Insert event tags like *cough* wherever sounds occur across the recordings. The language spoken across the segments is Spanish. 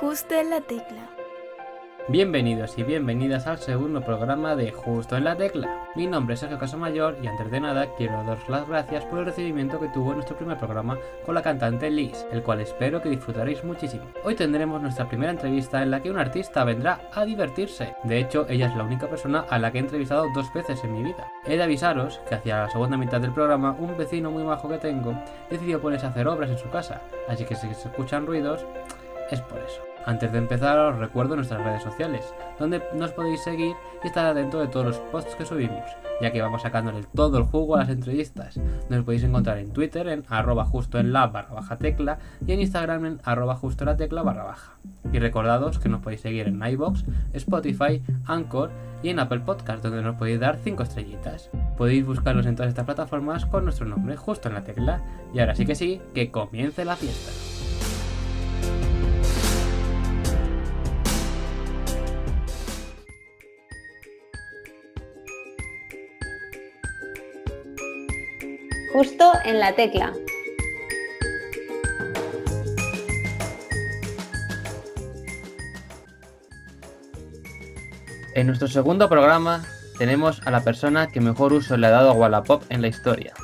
Justo en la tecla. Bienvenidos y bienvenidas al segundo programa de Justo en la Tecla. Mi nombre es Sergio Casamayor y antes de nada quiero daros las gracias por el recibimiento que tuvo nuestro primer programa con la cantante Liz, el cual espero que disfrutaréis muchísimo. Hoy tendremos nuestra primera entrevista en la que un artista vendrá a divertirse. De hecho, ella es la única persona a la que he entrevistado dos veces en mi vida. He de avisaros que hacia la segunda mitad del programa un vecino muy bajo que tengo decidió ponerse a hacer obras en su casa, así que si se escuchan ruidos es por eso. Antes de empezar os recuerdo nuestras redes sociales, donde nos podéis seguir y estar atento de todos los posts que subimos, ya que vamos sacándole todo el jugo a las entrevistas. Nos podéis encontrar en Twitter en arroba justo en la barra baja tecla y en Instagram en arroba justo la tecla barra baja. Y recordados que nos podéis seguir en iBox, Spotify, Anchor y en Apple Podcast, donde nos podéis dar 5 estrellitas. Podéis buscarnos en todas estas plataformas con nuestro nombre, justo en la tecla. Y ahora sí que sí, que comience la fiesta. Justo en la tecla. En nuestro segundo programa tenemos a la persona que mejor uso le ha dado a Wallapop en la historia.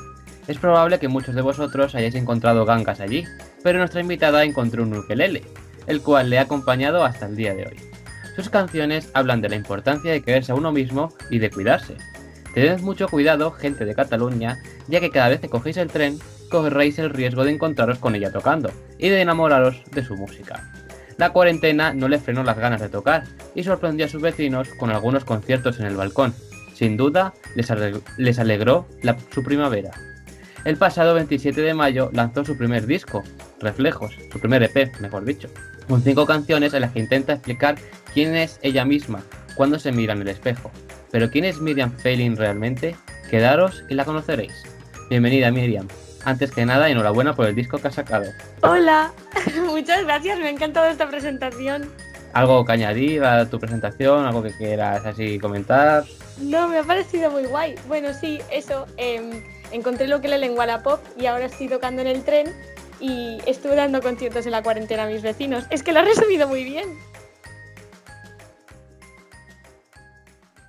Es probable que muchos de vosotros hayáis encontrado gangas allí, pero nuestra invitada encontró un ukelele, el cual le ha acompañado hasta el día de hoy. Sus canciones hablan de la importancia de quererse a uno mismo y de cuidarse. Tened mucho cuidado, gente de Cataluña, ya que cada vez que cogéis el tren, corréis el riesgo de encontraros con ella tocando y de enamoraros de su música. La cuarentena no le frenó las ganas de tocar y sorprendió a sus vecinos con algunos conciertos en el balcón. Sin duda, les, aleg les alegró la su primavera. El pasado 27 de mayo lanzó su primer disco, Reflejos, su primer EP, mejor dicho, con cinco canciones en las que intenta explicar quién es ella misma cuando se mira en el espejo. Pero ¿quién es Miriam Feiling realmente? Quedaros y la conoceréis. Bienvenida Miriam. Antes que nada, enhorabuena por el disco que has sacado. Hola, *laughs* muchas gracias, me ha encantado esta presentación. ¿Algo que añadir a tu presentación? ¿Algo que quieras así comentar? No, me ha parecido muy guay. Bueno, sí, eso. Eh, encontré lo que le lengua la pop y ahora estoy tocando en el tren y estuve dando conciertos en la cuarentena a mis vecinos. Es que lo has resumido muy bien.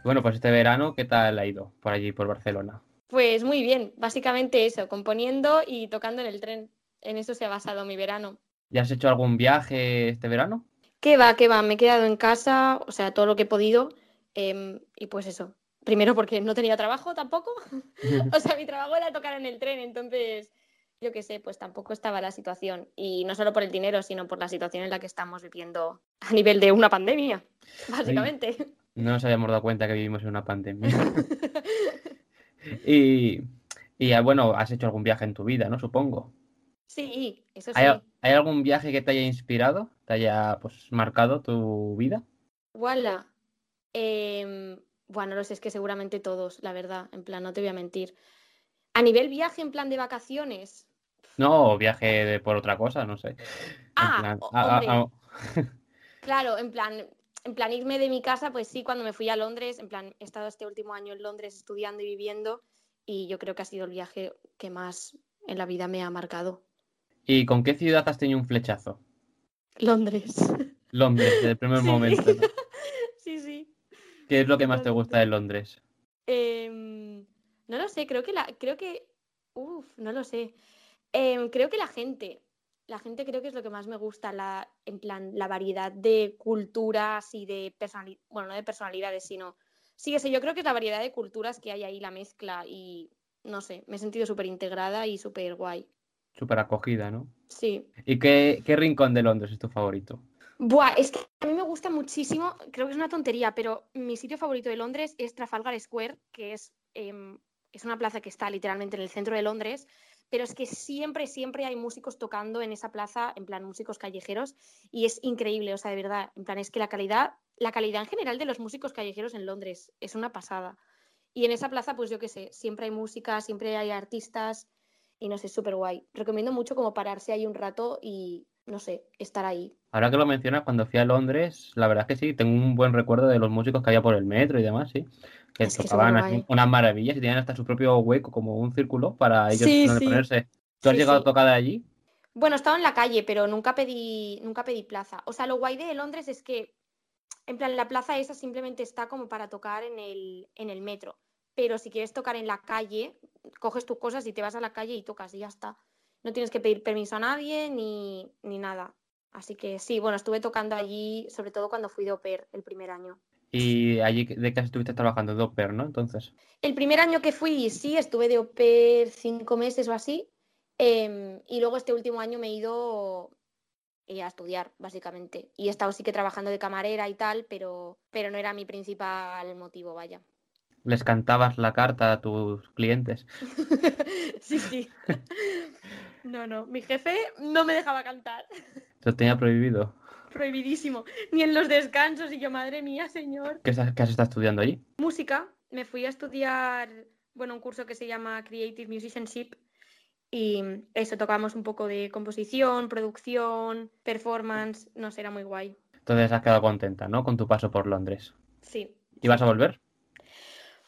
Bueno, pues este verano, ¿qué tal ha ido por allí, por Barcelona? Pues muy bien, básicamente eso, componiendo y tocando en el tren. En eso se ha basado mi verano. ¿Ya has hecho algún viaje este verano? ¿Qué va, qué va? Me he quedado en casa, o sea, todo lo que he podido. Eh, y pues eso. Primero porque no tenía trabajo tampoco. *laughs* o sea, mi trabajo era tocar en el tren, entonces yo qué sé, pues tampoco estaba la situación. Y no solo por el dinero, sino por la situación en la que estamos viviendo a nivel de una pandemia, básicamente. Ay, no nos habíamos dado cuenta que vivimos en una pandemia. *laughs* *laughs* y, y, bueno, has hecho algún viaje en tu vida, ¿no? Supongo. Sí, eso sí. ¿Hay, ¿Hay, algún viaje que te haya inspirado, te haya pues marcado tu vida? Wala. Eh, bueno, no lo sé, es que seguramente todos, la verdad, en plan, no te voy a mentir. A nivel viaje, en plan de vacaciones. No, viaje de, por otra cosa, no sé. Ah, plan, ah, ah, ah, claro, en plan, en plan irme de mi casa, pues sí, cuando me fui a Londres, en plan, he estado este último año en Londres estudiando y viviendo y yo creo que ha sido el viaje que más en la vida me ha marcado. ¿Y con qué ciudad has tenido un flechazo? Londres. *laughs* Londres, desde el primer Sí. momento. ¿no? *laughs* sí, sí. ¿Qué es lo que más te gusta de Londres? Em, no lo sé, creo que la, creo que, uf, no lo sé. Em, creo que la gente, la gente creo que es lo que más me gusta, la, en plan, la variedad de culturas y de personalidades, bueno, no de personalidades, sino, sí que sé, yo creo que es la variedad de culturas que hay ahí, la mezcla y, no sé, me he sentido súper integrada y súper guay. Súper acogida, ¿no? Sí. ¿Y qué, qué rincón de Londres es tu favorito? Buah, es que a mí me gusta muchísimo, creo que es una tontería, pero mi sitio favorito de Londres es Trafalgar Square, que es, em, es una plaza que está literalmente en el centro de Londres, pero es que siempre, siempre hay músicos tocando en esa plaza, en plan músicos callejeros, y es increíble, o sea, de verdad, en plan es que la calidad, la calidad en general de los músicos callejeros en Londres es una pasada. Y en esa plaza, pues yo qué sé, siempre hay música, siempre hay artistas, y no sé, súper guay. Recomiendo mucho como pararse ahí un rato y, no sé, estar ahí. Ahora que lo mencionas, cuando fui a Londres, la verdad es que sí, tengo un buen recuerdo de los músicos que había por el metro y demás, sí. Que Es tocaban así unas maravillas y tenían hasta su propio hueco, como un círculo para ellos Sí, ponerse. ¿Tú has Sí, llegado a tocar de allí? Bueno, estaba en la calle, pero nunca pedí, nunca pedí plaza. O sea, lo guay de Londres es que, en plan, la plaza esa simplemente está como para tocar en el, en el metro. Pero si quieres tocar en la calle, coges tus cosas y te vas a la calle y tocas y ya está. No tienes que pedir permiso a nadie ni, ni nada. Así que sí, bueno, estuve tocando allí, sobre todo cuando fui de pair el primer año. Y allí, ¿de qué estuviste trabajando? De pair, ¿no? Entonces. El primer año que fui, sí, estuve de pair cinco meses o así. em, y luego este último año me he ido eh, a estudiar, básicamente. Y he estado sí que trabajando de camarera y tal, pero, pero no era mi principal motivo, vaya. ¿Les cantabas la carta a tus clientes? *laughs* sí, sí. *laughs* No, no, mi jefe no me dejaba cantar. ¿Te *laughs* lo tenía prohibido? Prohibidísimo. Ni en los descansos. Y yo, madre mía, señor. ¿Qué, estás- qué has estado estudiando allí? música, me fui a estudiar, bueno, un curso que se llama Creative Musicianship y eso, tocamos un poco de composición, producción, performance, no sé, era muy guay. Entonces has quedado contenta, ¿no? Con tu paso por Londres. Sí. ¿Y vas a volver?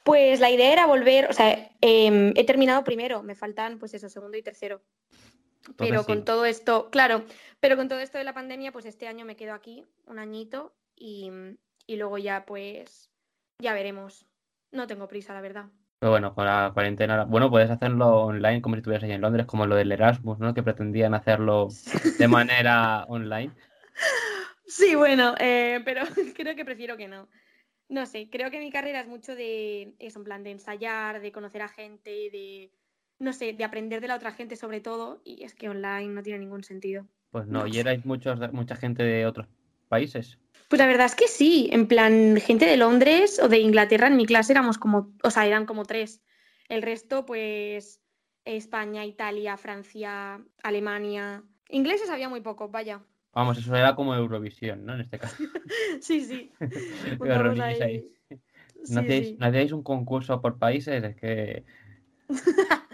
Pues la idea era volver, o sea, em, he terminado primero, me faltan pues eso, segundo y tercero. Pero con sí. todo esto, claro, pero con todo esto de la pandemia, pues este año me quedo aquí un añito y, y luego ya pues ya veremos. No tengo prisa, la verdad. Pero bueno, con la cuarentena. Bueno, puedes hacerlo online como si estuvieras ahí en Londres, como lo del Erasmus, ¿no? Que pretendían hacerlo *laughs* de manera online. Sí, bueno, eh, pero *laughs* creo que prefiero que no. No sé, creo que mi carrera es mucho de eso, en plan de ensayar, de conocer a gente, de, no sé, de aprender de la otra gente sobre todo, y es que online no tiene ningún sentido. Pues no, No y erais muchos, mucha gente de otros países. Pues la verdad es que sí, en plan, gente de Londres o de Inglaterra en mi clase éramos como, o sea, eran como tres. El resto, pues, España, Italia, Francia, Alemania. Ingleses había muy poco, vaya. Vamos, eso era como Eurovisión, ¿no? En este caso. *laughs* Sí, sí. *laughs* Ahí. ¿No Sí, no hacíais un concurso por países? Es que... *laughs*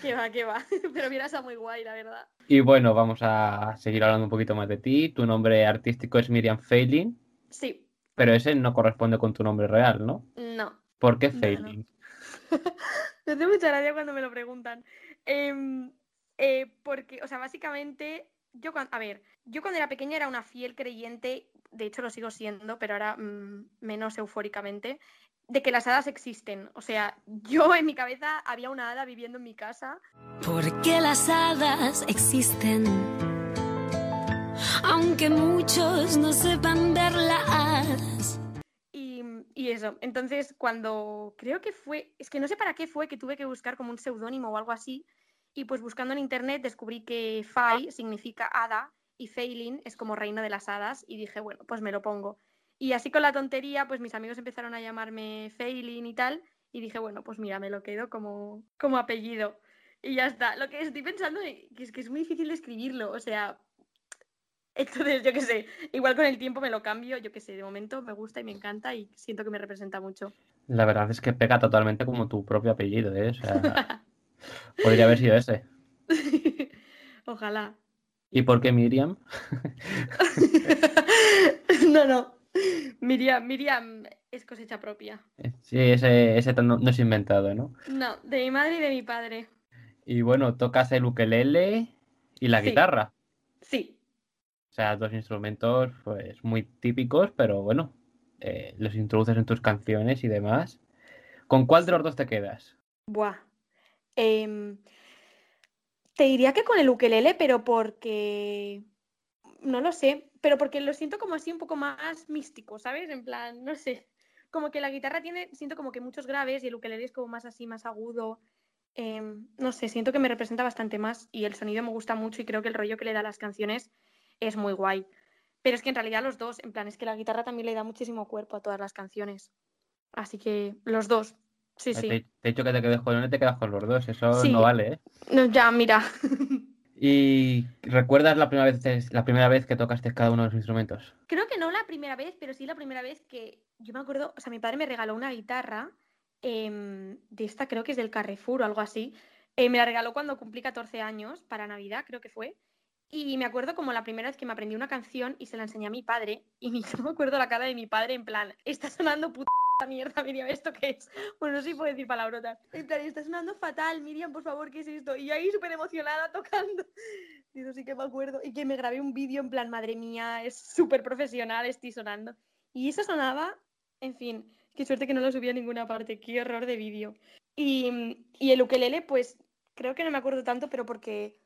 Que va, que va. *laughs* Pero mira, está muy guay, la verdad. Y bueno, vamos a seguir hablando un poquito más de ti. Tu nombre artístico es Miriam Failing, Sí, pero ese no corresponde con tu nombre real, ¿no? no. ¿Por qué No, no. Failing? *laughs* Me hace mucha gracia cuando me lo preguntan. Em, eh, porque, o sea, básicamente, yo cuando, a ver, yo cuando era pequeña era una fiel creyente, de hecho lo sigo siendo, pero ahora mm, menos eufóricamente, de que las hadas existen. O sea, yo en mi cabeza había una hada viviendo en mi casa Porque las hadas existen. Aunque muchos no sepan verlas. Y, y eso, entonces cuando creo que fue, es que no sé para qué fue que tuve que buscar como un seudónimo o algo así, y pues buscando en internet descubrí que Fai significa hada y Feilin es como reino de las hadas, y dije, bueno, pues me lo pongo. Y así con la tontería, pues mis amigos empezaron a llamarme Feilin y tal, y dije, bueno, pues mira, me lo quedo como, como apellido. Y ya está. Lo que estoy pensando es que es muy difícil escribirlo, o sea, entonces, yo qué sé, igual con el tiempo me lo cambio, yo qué sé, de momento me gusta y me encanta y siento que me representa mucho. La verdad es que pega totalmente como tu propio apellido, ¿eh? O sea, podría haber sido ese. *laughs* Ojalá. ¿Y por qué Miriam? *laughs* no, no. *laughs* Miriam, Miriam es cosecha propia. Sí, ese, ese no, no es inventado, ¿no? No, de mi madre y de mi padre. Y bueno, tocas el ukelele y la Sí. guitarra. Sí. O sea, dos instrumentos pues muy típicos, pero bueno, eh, los introduces en tus canciones y demás. ¿Con cuál de los dos te quedas? Buah. Em, te diría que con el ukelele, pero porque. No lo sé, pero porque lo siento como así un poco más místico, ¿sabes? En plan, no sé. Como que la guitarra tiene, siento como que muchos graves y el ukelele es como más así, más agudo. Em, no sé, siento que me representa bastante más y el sonido me gusta mucho y creo que el rollo que le da a las canciones es muy guay. Pero es que en realidad los dos, en plan, es que la guitarra también le da muchísimo cuerpo a todas las canciones. Así que los dos, sí, Te, sí. te he dicho que te quedes con uno y te quedas con los dos, eso Sí. no vale, ¿eh? No, ya, mira. *laughs* ¿Y recuerdas la primera vez, la primera vez que tocaste cada uno de los instrumentos? Creo que no la primera vez, pero sí la primera vez que yo me acuerdo, o sea, mi padre me regaló una guitarra em, de esta, creo que es del Carrefour o algo así. Eh, me la regaló cuando cumplí 14 años, para Navidad, creo que fue. Y me acuerdo como la primera vez que me aprendí una canción y se la enseñé a mi padre. Y *laughs* yo me acuerdo la cara de mi padre en plan, está sonando puta mierda, Miriam, ¿esto qué es? Bueno, no sé si puedo decir palabrotas. En plan, está sonando fatal, Miriam, por favor, ¿qué es esto? Y yo ahí súper emocionada tocando. *laughs* Y eso sí que me acuerdo. Y que me grabé un vídeo en plan, madre mía, es súper profesional, estoy sonando. Y eso sonaba, en fin, qué suerte que no lo subí a ninguna parte, qué horror de vídeo. Y, y el ukelele, pues creo que no me acuerdo tanto, pero porque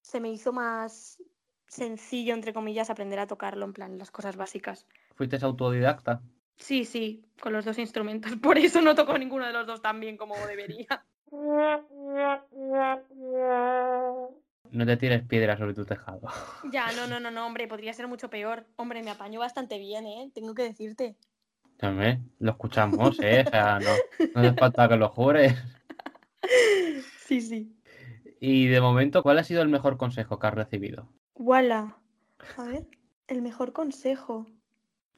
se me hizo más sencillo, entre comillas, aprender a tocarlo, en plan, las cosas básicas. ¿Fuiste autodidacta? Sí, sí, con los dos instrumentos. *laughs* Por eso no toco ninguno de los dos tan bien como debería. No te tires piedras sobre tu tejado. Ya, no, no, no, no, hombre, podría ser mucho peor. Hombre, me apaño bastante bien, ¿eh? Tengo que decirte. También lo escuchamos, ¿eh? O sea, no, no hace falta que lo jures. *laughs* Sí, sí. Y de momento, ¿cuál ha sido el mejor consejo que has recibido? Wala. A ver, el mejor consejo.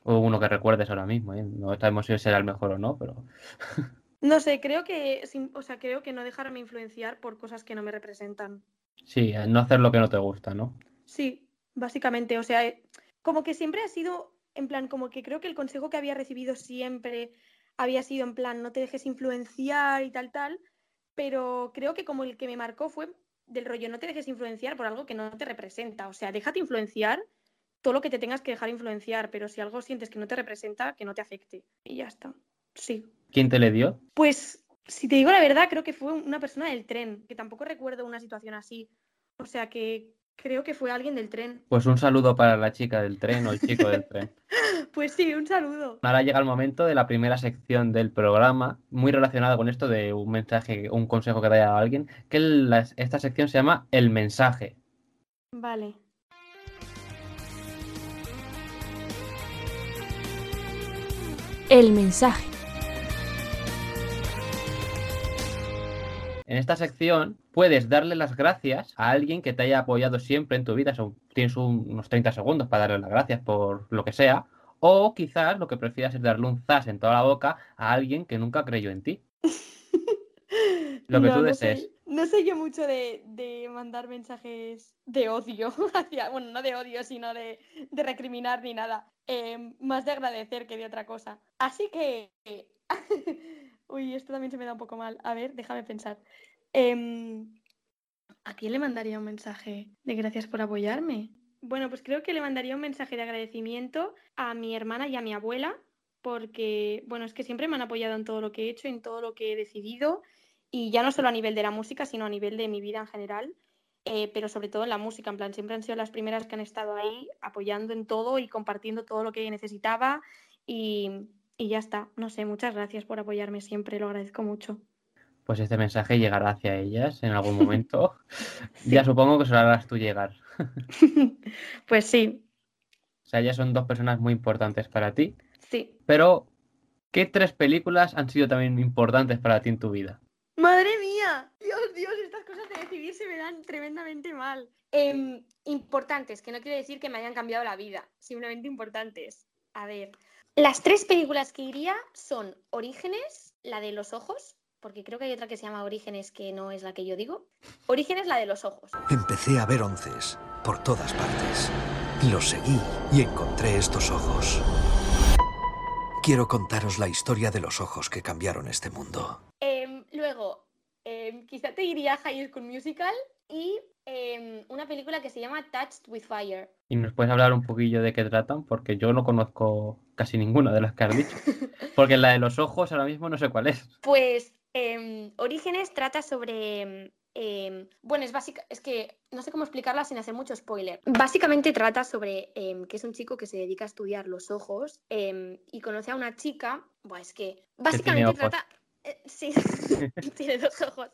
O uno que recuerdes ahora mismo, ¿eh? No sabemos si será el mejor o no, pero... *laughs* No sé, creo que, o sea, creo que no dejarme influenciar por cosas que no me representan. Sí, no hacer lo que no te gusta, ¿no? Sí, básicamente, o sea, eh, como que siempre ha sido, en plan, como que creo que el consejo que había recibido siempre había sido en plan, no te dejes influenciar y tal, tal, pero creo que como el que me marcó fue del rollo, no te dejes influenciar por algo que no te representa, o sea, déjate influenciar todo lo que te tengas que dejar influenciar, pero si algo sientes que no te representa, que no te afecte. Y ya está. Sí. ¿Quién te le dio? Pues, si te digo la verdad, creo que fue una persona del tren, que tampoco recuerdo una situación así. O sea que creo que fue alguien del tren. Pues un saludo para la chica del tren o el chico del tren. *laughs* Pues sí, un saludo. Ahora llega el momento de la primera sección del programa, muy relacionada con esto de un mensaje, un consejo que haya dado alguien, que la- esta sección se llama El mensaje. Vale. El mensaje. En esta sección puedes darle las gracias a alguien que te haya apoyado siempre en tu vida. Son- tienes un- unos 30 segundos para darle las gracias por lo que sea. O quizás lo que prefieras es darle un zas en toda la boca a alguien que nunca creyó en ti. *laughs* Lo que tú no desees. No soy yo mucho de, de mandar mensajes de odio *laughs* hacia, bueno, no de odio, sino de, de recriminar ni nada. Eh, más de agradecer que de otra cosa. Así que. *laughs* Uy, esto también se me da un poco mal. A ver, déjame pensar. Em, ¿A quién le mandaría un mensaje de gracias por apoyarme? Bueno, pues creo que le mandaría un mensaje de agradecimiento a mi hermana y a mi abuela, porque, bueno, es que siempre me han apoyado en todo lo que he hecho, en todo lo que he decidido, y ya no solo a nivel de la música, sino a nivel de mi vida en general, eh, pero sobre todo en la música, en plan, siempre han sido las primeras que han estado ahí apoyando en todo y compartiendo todo lo que necesitaba, y, y ya está. No sé, muchas gracias por apoyarme siempre, lo agradezco mucho. Pues este mensaje llegará hacia ellas en algún *laughs* momento. Ya supongo que se lo harás tú llegar. *laughs* pues sí, O sea, ellas son dos personas muy importantes para ti. sí. Pero, ¿qué tres películas han sido también importantes para ti en tu vida? Madre mía, Dios, Dios, estas cosas de decidir se me dan tremendamente mal. Em, importantes, que no quiere decir que me hayan cambiado la vida, simplemente importantes. A ver, las tres películas que iría son Orígenes, la de los ojos, porque creo que hay otra que se llama Orígenes que no es la que yo digo. Orígenes, la de los ojos. Empecé a ver onces por todas partes. Los seguí y encontré estos ojos. Quiero contaros la historia de los ojos que cambiaron este mundo. Em, luego, em, quizá te iría High School Musical y em, una película que se llama Touched with Fire. ¿Y nos puedes hablar un poquillo de qué tratan? Porque yo no conozco casi ninguna de las que has dicho. *laughs* Porque la de los ojos ahora mismo no sé cuál es. Pues em, Orígenes trata sobre. bueno, es básica. Es que no sé cómo explicarla sin hacer mucho spoiler. Básicamente trata sobre que es un chico que se dedica a estudiar los ojos y conoce a una chica. Buah, es que. Básicamente trata. Eh, sí, *laughs* *laughs* tiene dos ojos.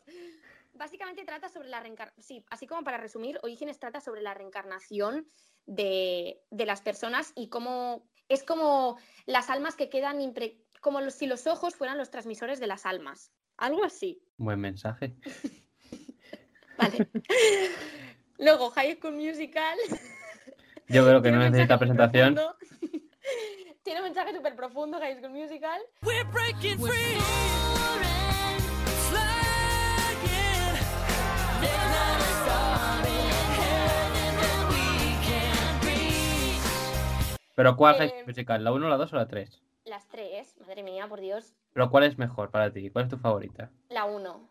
Básicamente trata sobre la reencarnación. Sí, así como para resumir, Orígenes trata sobre la reencarnación de, de las personas y cómo. Es como las almas que quedan. impre- como los- si los ojos fueran los transmisores de las almas. Algo así. Buen mensaje. *laughs* Vale. Luego, High School Musical. Yo creo que no necesita presentación. profundo. Tiene un mensaje súper profundo, High School Musical. We're breaking free. Pero ¿cuál es Eh, musical? ¿La 1, la 2 o la 3? Las tres, madre mía, por Dios. Pero ¿cuál es mejor para ti? ¿Cuál es tu favorita? La uno.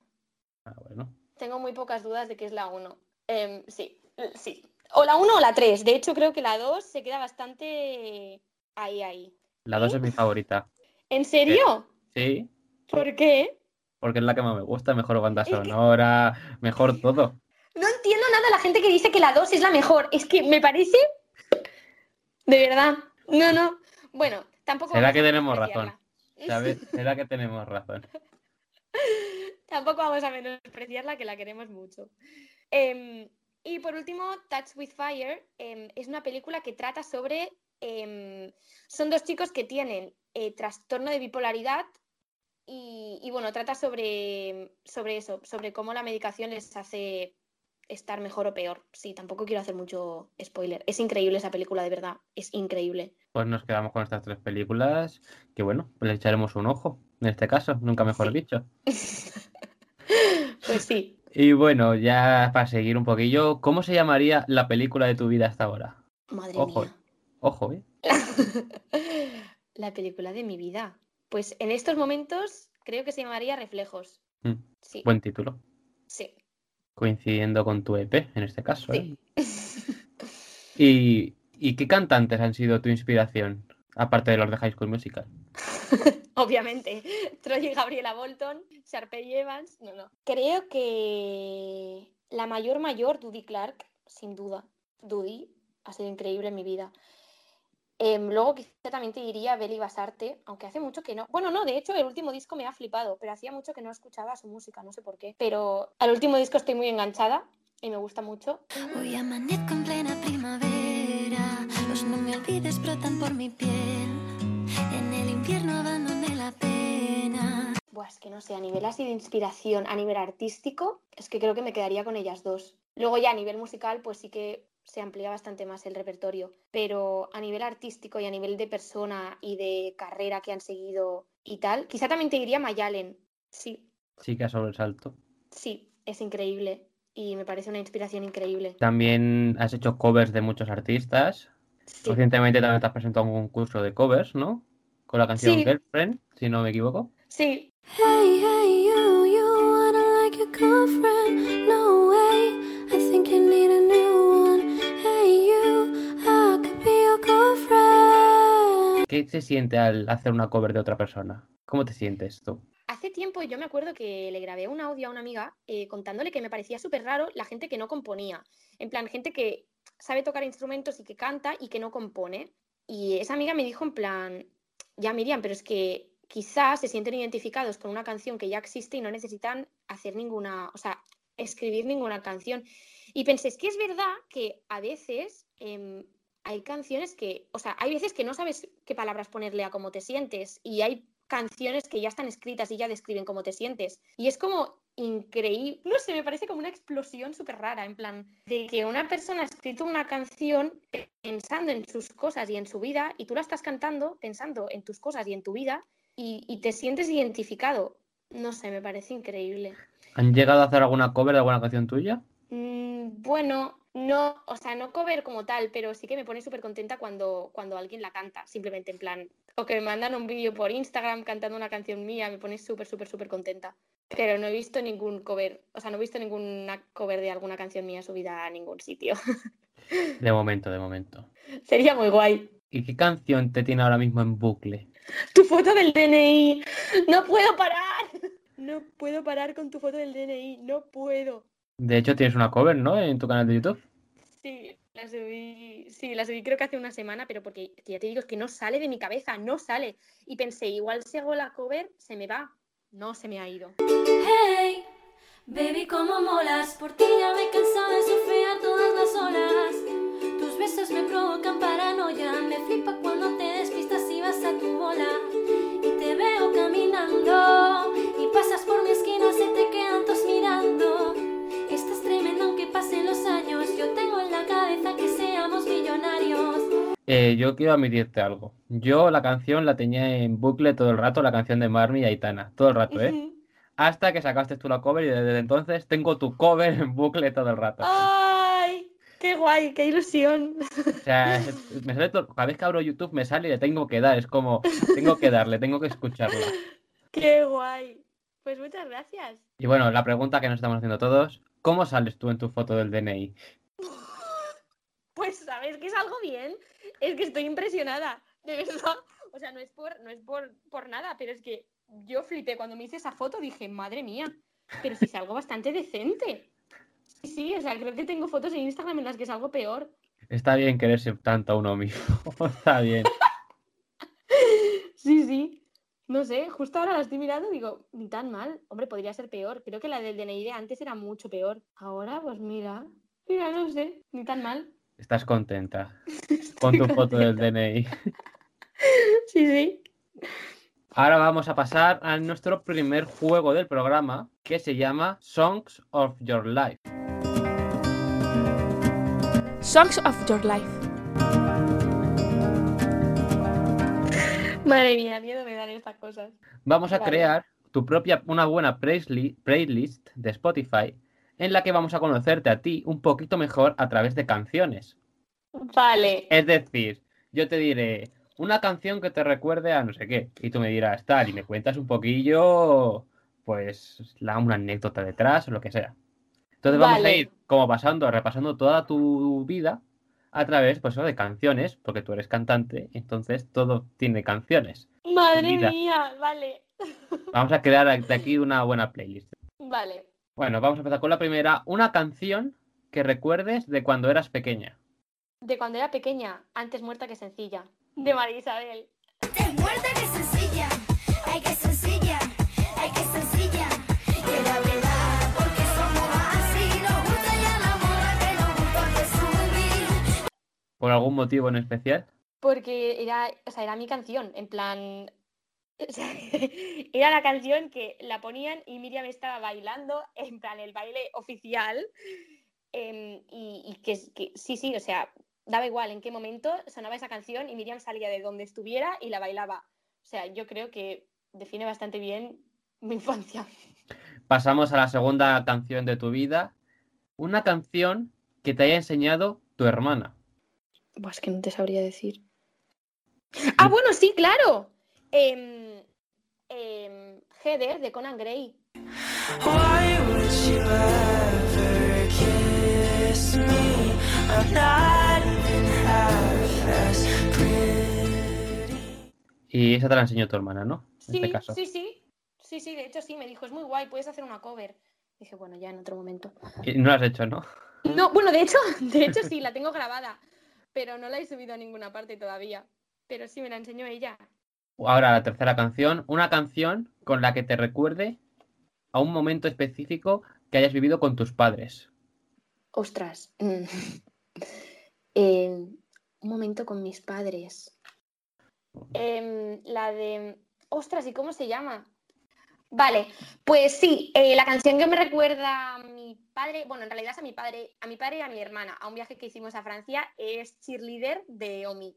Ah, bueno. Tengo muy pocas dudas de que es la uno. Em, sí, sí. O la 1 o la 3. De hecho, creo que la 2 se queda bastante ahí, ahí. La 2 es mi favorita. ¿En serio? Sí, ¿Por qué? Porque es la que más me gusta, mejor banda Es que- sonora, mejor *laughs* todo. No entiendo nada la gente que dice que la 2 es la mejor. Es que me parece. De verdad. No, no. Bueno, tampoco. Será que tenemos. ¿Sabes? *laughs* Será que tenemos razón. *laughs* Tampoco vamos a menospreciarla, que la queremos mucho. Em, y por último, Touch with Fire em, es una película que trata sobre. em, son dos chicos que tienen eh, trastorno de bipolaridad y, y, bueno, trata sobre, sobre eso, sobre cómo la medicación les hace estar mejor o peor. Sí, tampoco quiero hacer mucho spoiler. Es increíble esa película, de verdad. Es increíble. Pues nos quedamos con estas tres películas, que bueno, le echaremos un ojo, en este caso, nunca mejor Sí. dicho. *laughs* Pues sí. Y bueno, ya para seguir un poquillo, ¿cómo se llamaría la película de tu vida hasta ahora? Madre Ojo, mía. Ojo, ¿eh? *laughs* La película de mi vida. Pues en estos momentos creo que se llamaría Reflejos. Mm, Sí, Buen título. sí, Coincidiendo con tu EP, en este caso. ¿eh? sí. *laughs* ¿Y, y qué cantantes han sido tu inspiración? Aparte de los de High School Musical. *laughs* Obviamente. Troy y Gabriela Bolton, Sharpay Evans. No, no. Creo que la mayor mayor, Dudy Clark, sin duda. Dudy ha sido increíble en mi vida. Em, luego quizá también te diría Beli Basarte, aunque hace mucho que no. Bueno, no, de hecho el último disco me ha flipado, pero hacía mucho que no escuchaba su música, no sé por qué. Pero al último disco estoy muy enganchada y me gusta mucho. Hoy amanezco en plena primavera, los no me olvides brotan por mi piel. En el invierno abandoné la pena. Buah, es que no sé, a nivel así de inspiración, a nivel artístico, es que creo que me quedaría con ellas dos. Luego ya a nivel musical, pues sí que se amplía bastante más el repertorio, pero a nivel artístico y a nivel de persona y de carrera que han seguido y tal, quizá también te diría Mayalen. Sí, Sí que a sobresalto. sí, es increíble y me parece una inspiración increíble. También has hecho covers de muchos artistas. Sí, Recientemente también te has presentado a un concurso de covers, ¿no? Con la canción Sí. Girlfriend, si no me equivoco. sí, Hey, hey, ¿Qué se siente al hacer una cover de otra persona? ¿Cómo te sientes tú? Hace tiempo yo me acuerdo que le grabé un audio a una amiga eh, contándole que me parecía súper raro la gente que no componía. En plan, gente que sabe tocar instrumentos y que canta y que no compone. Y esa amiga me dijo en plan, ya Miriam, pero es que quizás se sienten identificados con una canción que ya existe y no necesitan hacer ninguna, o sea, escribir ninguna canción. Y pensé, es que es verdad que a veces em, hay canciones que, o sea, hay veces que no sabes qué palabras ponerle a cómo te sientes y hay canciones que ya están escritas y ya describen cómo te sientes. Y es como increíble, no sé, me parece como una explosión súper rara, en plan, de que una persona ha escrito una canción pensando en sus cosas y en su vida y tú la estás cantando pensando en tus cosas y en tu vida y, y te sientes identificado. No sé, me parece increíble. ¿Han llegado a hacer alguna cover de alguna canción tuya? Mm, bueno, no, o sea, no cover como tal, pero sí que me pone súper contenta cuando, cuando alguien la canta, simplemente en plan, o que me mandan un vídeo por Instagram cantando una canción mía, me pone súper, súper, súper contenta. Pero no he visto ningún cover, o sea, no he visto ninguna cover de alguna canción mía subida a ningún sitio. *laughs* De momento, de momento. Sería muy guay. ¿Y qué canción te tiene ahora mismo en bucle? Tu foto del DNI. No puedo parar. *laughs* No puedo parar con tu foto del DNI. No puedo. De hecho, tienes una cover, ¿no? En tu canal de YouTube. Sí, la subí, sí, la subí creo que hace una semana, pero porque que ya te digo, es que no sale de mi cabeza, no sale. Y pensé, igual si hago la cover, se me va. No se me ha ido. Hey, baby, cómo molas. Por ti ya me he cansado de surfear todas las olas. Tus besos me provocan paranoia. Me flipa cuando te despistas y vas a tu bola. Y te veo caminando. Y pasas por mi esquina, la cabeza que seamos millonarios. Eh, yo quiero admitirte algo. Yo la canción la tenía en bucle todo el rato, la canción de Marmi y Aitana. Todo el rato, ¿eh? Hasta que sacaste tú la cover y desde entonces tengo tu cover en bucle todo el rato. ¡Ay! ¡Qué guay! ¡Qué ilusión! O sea, me sale todo- cada vez que abro YouTube me sale y le tengo que dar. Es como, tengo que darle, tengo que escucharla. ¡Qué guay! Pues muchas gracias. Y bueno, la pregunta que nos estamos haciendo todos, ¿cómo sales tú en tu foto del DNI? Pues sabes que es algo bien. Es que estoy impresionada, de verdad. O sea, no es por, no es por, por nada, pero es que yo flipé cuando me hice esa foto, dije, madre mía, pero si es algo bastante decente. Sí, sí, o sea, creo que tengo fotos en Instagram en las que es algo peor. Está bien quererse tanto a uno mismo. *laughs* Está bien. Sí, sí. No sé, justo ahora la estoy mirando y digo, ni tan mal. Hombre, podría ser peor. Creo que la del DNI de antes era mucho peor. Ahora, pues mira, mira, no sé, ni tan mal. Estás contenta *laughs* con tu foto del DNI. *laughs* Sí, sí. Ahora vamos a pasar a nuestro primer juego del programa que se llama Songs of Your Life. Songs of Your Life. Madre mía, miedo me dan estas cosas. Vamos a Vale. crear tu propia, una buena playlist, playlist de Spotify en la que vamos a conocerte a ti un poquito mejor a través de canciones. Vale. Es decir, yo te diré una canción que te recuerde a no sé qué, y tú me dirás tal, y me cuentas un poquillo, pues, la, una anécdota detrás o lo que sea. Entonces vamos a ir como pasando, repasando toda tu vida a través, pues, de canciones, porque tú eres cantante, entonces todo tiene canciones. Madre mía, vale. Vamos a crear de aquí una buena playlist. Vale. Bueno, vamos a empezar con la primera. Una canción que recuerdes de cuando eras pequeña. De cuando era pequeña, antes muerta que sencilla. De María Isabel. Te muerta que sencilla, ay que sencilla, ay que sencilla. Que la verdad, porque somos así, nos gusta ya la moda que nos gusta presumir. ¿Por algún motivo en especial? Porque era, o sea, era mi canción, en plan. *laughs* *laughs* era la canción que la ponían y Miriam estaba bailando, en plan el baile oficial. em, y, y que, que sí, sí, o sea, daba igual en qué momento sonaba esa canción y Miriam salía de donde estuviera y la bailaba. O sea, yo creo que define bastante bien mi *laughs* infancia. Pasamos a la segunda canción de tu vida. Una canción que te haya enseñado tu hermana. Pues que no te sabría decir. Ah, bueno, sí, claro. Heather de Conan Gray. Why would you ever kiss me? I'm not even half as pretty. Y esa te la enseñó tu hermana, ¿no? En Sí, este caso. sí, sí. Sí, sí, de hecho sí, me dijo, es muy guay, puedes hacer una cover. Dije, bueno, ya en otro momento. Y no lo has hecho, ¿no? No, bueno, de hecho, *laughs* de hecho sí, la tengo grabada, pero no la he subido a ninguna parte todavía. Pero sí, me la enseñó ella. Ahora la tercera canción. Una canción con la que te recuerde a un momento específico que hayas vivido con tus padres. Ostras. mm. *laughs* Em, un momento con mis padres. Em, la de. Ostras, ¿y cómo se llama? Vale, pues sí, eh, la canción que me recuerda a mi padre, bueno, en realidad es a mi padre, a mi padre y a mi hermana, a un viaje que hicimos a Francia, es Cheerleader de Omi.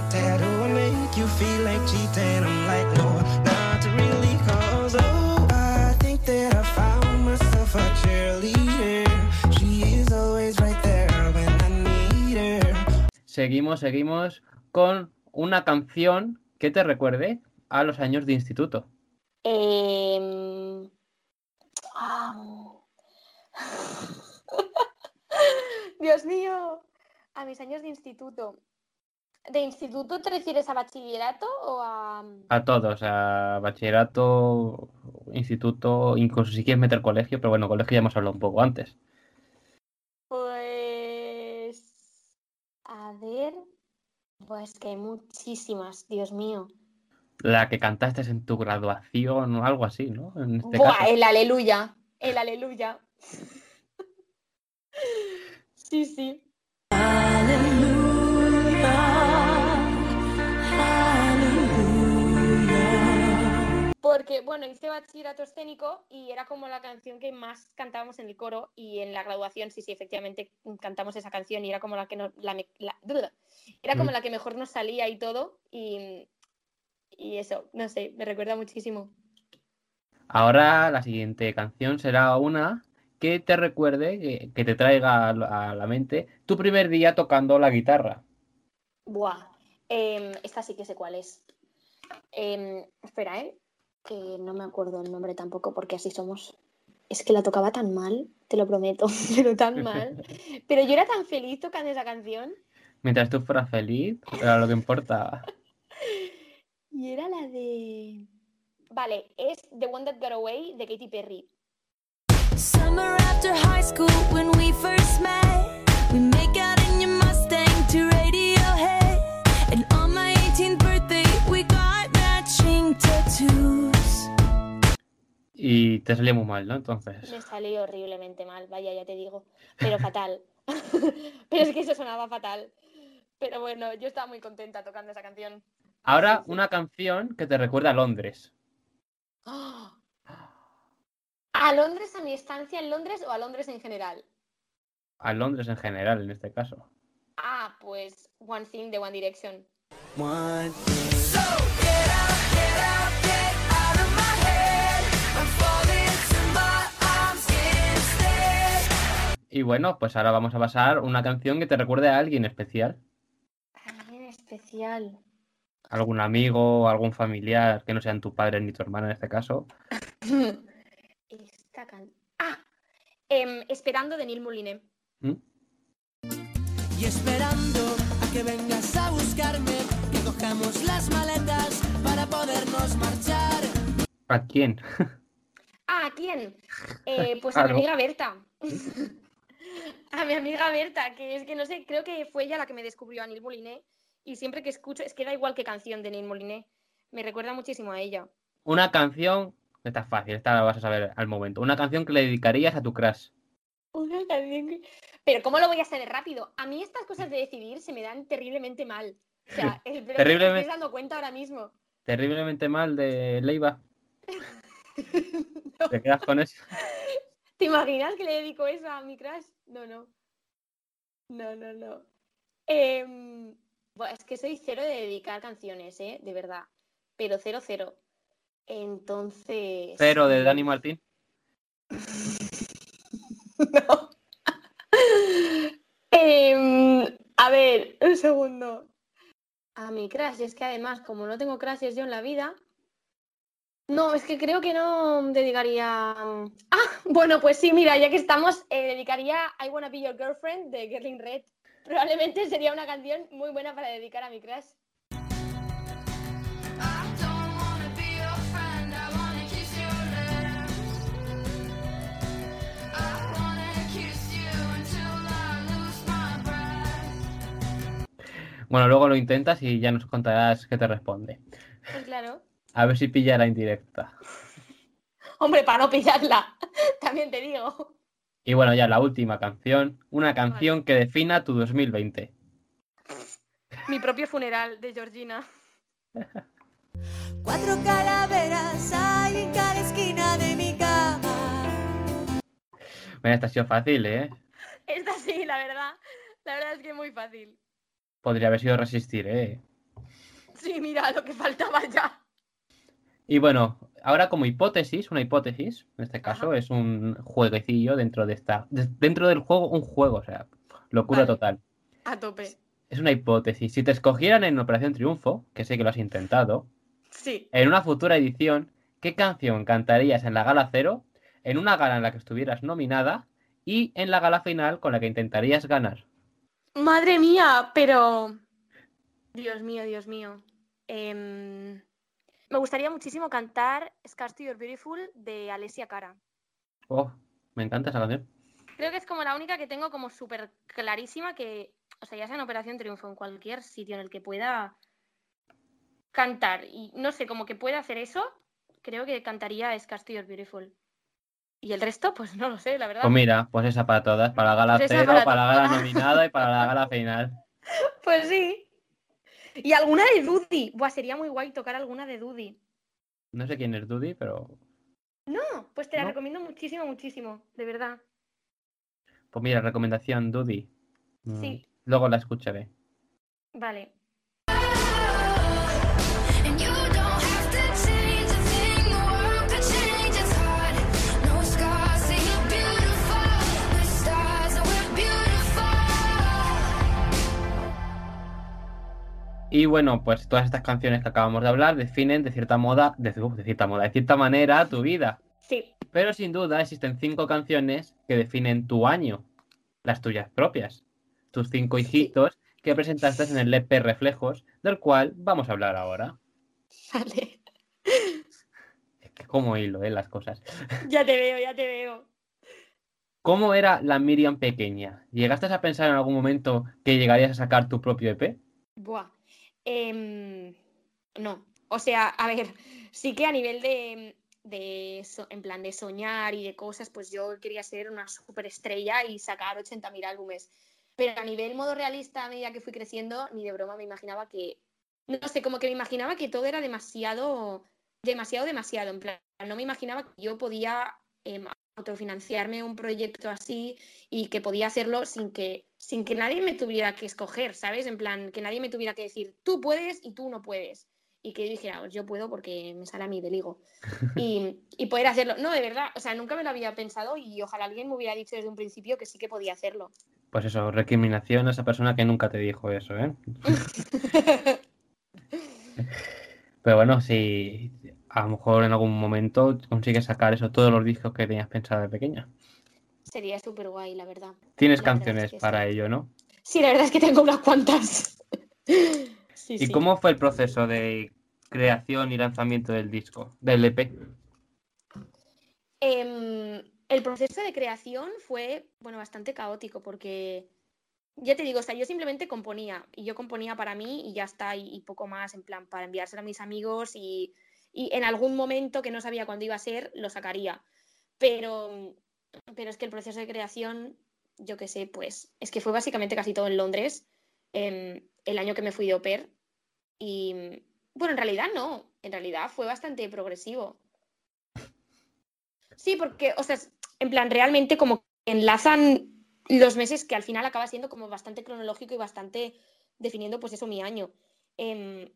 Think I'm pretty? Do I make you feel like cheating? I'm like, no, not really, cause oh, I think that I found myself a cheerleader. She is always right there when I need her. Seguimos, seguimos con una canción que te recuerde a los años de instituto. Em. *laughs* Dios mío, a mis años de instituto. ¿De instituto te refieres a bachillerato o a...? A todos, a bachillerato, instituto, incluso si quieres meter colegio, pero bueno, colegio ya hemos hablado un poco antes. Pues... A ver... Pues que hay muchísimas, Dios mío. La que cantaste en tu graduación o algo así, ¿no? En este Buah, caso. el aleluya, el aleluya. *laughs* Sí, sí. Porque, bueno, hice bachillerato escénico y era como la canción que más cantábamos en el coro y en la graduación, sí, sí, efectivamente cantamos esa canción y era como la que nos, la, la- era como la que mejor nos salía y todo y, y eso, no sé, me recuerda muchísimo. Ahora la siguiente canción será una que te recuerde, que, que te traiga a la a la mente tu primer día tocando la guitarra. Buah, em, esta sí que sé cuál es. Em, espera, ¿eh? Que no me acuerdo el nombre tampoco porque así somos. es que la tocaba tan mal, te lo prometo, *laughs* pero tan mal. *laughs* Pero yo era tan feliz tocando esa canción. Mientras tú fueras feliz, era lo que importa. *laughs* Y era la de. Vale, es The One That Got Away de Katy Perry. Summer after high school when we first met. Y te salió muy mal, ¿no? Entonces. Me salió horriblemente mal, vaya, ya te digo. Pero fatal. *laughs* pero es que eso sonaba fatal. Pero bueno, yo estaba muy contenta tocando esa canción. Ahora una canción que te recuerda a Londres. ¡Ah! ¿A Londres, a mi estancia en Londres o a Londres en general? A Londres en general, en este caso. Ah, pues One Thing de One Direction. One Y bueno, pues ahora vamos a pasar una canción que te recuerde a alguien especial. Alguien especial. Algún amigo, algún familiar, que no sean tu padre ni tu hermana en este caso. *laughs* Esta can... Ah, em, Esperando de Neil Moulinet. ¿Mm? Y esperando a que vengas a buscarme, que cojamos las maletas para podernos marchar. ¿A quién? Ah, ¿a quién? *laughs* Eh, pues a mi amiga Berta. *laughs* *laughs* a mi amiga Berta, que es que no sé, creo que fue ella la que me descubrió a Neil Moulinet. Y siempre que escucho, es que da igual qué canción de Neil Moulinet. Me recuerda muchísimo a ella. Una canción, esta es fácil, esta la vas a saber al momento. Una canción que le dedicarías a tu crush. Una canción que- Pero ¿cómo lo voy a saber rápido? A mí estas cosas de decidir se me dan terriblemente mal. O sea, *laughs* que Terriblemente- estés dando cuenta ahora mismo. Terriblemente mal de Leiva. *laughs* ¿Te quedas con eso? ¿Te imaginas que le dedico eso a mi crush? No, no. No, no, no. Em, es que soy cero de dedicar canciones, ¿eh? De verdad. Pero cero, cero. Entonces. Cero de Dani Martín. *laughs* No. Em, a ver, un segundo. A mi crush, es que además, como no tengo crushes yo en la vida. No, es que creo que no dedicaría. *laughs* Ah, bueno, pues sí, mira, ya que estamos, eh, dedicaría I Wanna Be Your Girlfriend de Girl in Red. Probablemente sería una canción muy buena para dedicar a mi crush. Bueno, luego lo intentas y ya nos contarás qué te responde. Pues claro. A ver si pilla la indirecta. *laughs* Hombre, para no pillarla, *laughs* también te digo. Y bueno, ya la última canción. Una canción que defina tu 2020. *laughs* Mi propio funeral de Georgina. Cuatro calaveras hay en cada esquina de mi cama. Mira, esta ha sido fácil, ¿eh? Esta sí, la verdad. La verdad es que es muy fácil. Podría haber sido resistir, ¿eh? Sí, mira, lo que faltaba ya. Y bueno, ahora como hipótesis, una hipótesis, en este caso, es un jueguecillo dentro de esta. de- dentro del juego, un juego, o sea, locura Vale. total. A tope. Es una hipótesis. Si te escogieran en Operación Triunfo, que sé que lo has intentado, Sí. en una futura edición, ¿qué canción cantarías en la gala cero, en una gala en la que estuvieras nominada y en la gala final con la que intentarías ganar? Madre mía, pero. Dios mío, Dios mío. Em, Me gustaría muchísimo cantar Scars to Your Beautiful de Alessia Cara. Oh, me encanta esa canción. Creo que es como la única que tengo como súper clarísima que, o sea, ya sea en Operación Triunfo, en cualquier sitio en el que pueda cantar y no sé, como que pueda hacer eso, creo que cantaría Scars to Your Beautiful. Y el resto, pues no lo sé, la verdad. Pues mira, pues esa para todas, para la gala Pues cero, para para, la gala nominada y para la *laughs* gala final. Pues sí. Y alguna de Dudy. Buah, sería muy guay tocar alguna de Dudy. No sé quién es Dudy, pero No, pues te la ¿No? recomiendo muchísimo, muchísimo, de verdad. pues mira, recomendación Dudy. Mm, Sí. Luego la escucharé. Vale. Y bueno, pues todas estas canciones que acabamos de hablar definen de cierta moda, de, cierta moda, de cierta manera tu vida. Sí, Pero sin duda existen cinco canciones que definen tu año, las tuyas propias, tus cinco hijitos que presentaste en el EP Reflejos, del cual vamos a hablar ahora. vale. Es que como hilo, ¿eh? Las cosas. Ya te veo, ya te veo. ¿Cómo era la Miriam pequeña? ¿Llegaste a pensar en algún momento que llegarías a sacar tu propio EP? Buah. Em, no. O sea, a ver, *laughs* sí que a nivel de, de en plan de soñar y de cosas, pues yo quería ser una superestrella y sacar 80.000 álbumes. Pero a nivel modo realista, a medida que fui creciendo, ni de broma me imaginaba que, no sé, como que me imaginaba que todo era demasiado, demasiado, demasiado. En plan, no me imaginaba que yo podía em, autofinanciarme un proyecto así y que podía hacerlo sin que, sin que nadie me tuviera que escoger, ¿sabes? En plan, que nadie me tuviera que decir, tú puedes y tú no puedes. Y que yo dijera, "Pues yo puedo porque me sale a mí del higo. *laughs* Y, y poder hacerlo. No, de verdad, o sea, nunca me lo había pensado y ojalá alguien me hubiera dicho desde un principio que sí que podía hacerlo. Pues eso, recriminación a esa persona que nunca te dijo eso, ¿eh? *laughs* Pero bueno, si a lo mejor en algún momento consigues sacar eso, todos los discos que tenías pensado de pequeña. Sería súper guay, la verdad. Tienes La verdad es canciones sí. para ello, ¿no? Sí, la verdad es que tengo unas cuantas. Sí, ¿Y sí. cómo fue el proceso de creación y lanzamiento del disco, del EP? Em, el proceso de creación fue, bueno, bastante caótico porque, ya te digo, o sea, yo simplemente componía y yo componía para mí y ya está, y, y poco más, en plan, para enviárselo a mis amigos y, y en algún momento que no sabía cuándo iba a ser, lo sacaría. Pero, pero es que el proceso de creación, yo qué sé, pues es que fue básicamente casi todo en Londres, em, el año que me fui de pair. Y bueno, en realidad no, en realidad fue bastante progresivo. Sí, porque, o sea, en plan, realmente como que enlazan los meses que al final acaba siendo como bastante cronológico y bastante definiendo, pues eso, mi año. Em,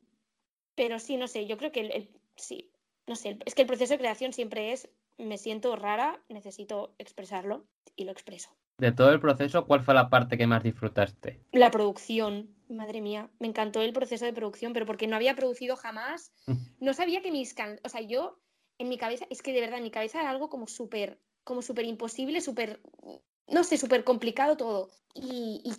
pero sí, no sé, yo creo que el- sí, no sé, es que el proceso de creación siempre es, me siento rara, necesito expresarlo y lo expreso. De todo el proceso, ¿cuál fue la parte que más disfrutaste? La producción, madre mía, me encantó el proceso de producción, pero porque no había producido jamás, no sabía que mis can... O sea, yo en mi cabeza, es que de verdad en mi cabeza era algo como súper, como súper imposible, súper, no sé, súper complicado todo. Y, y,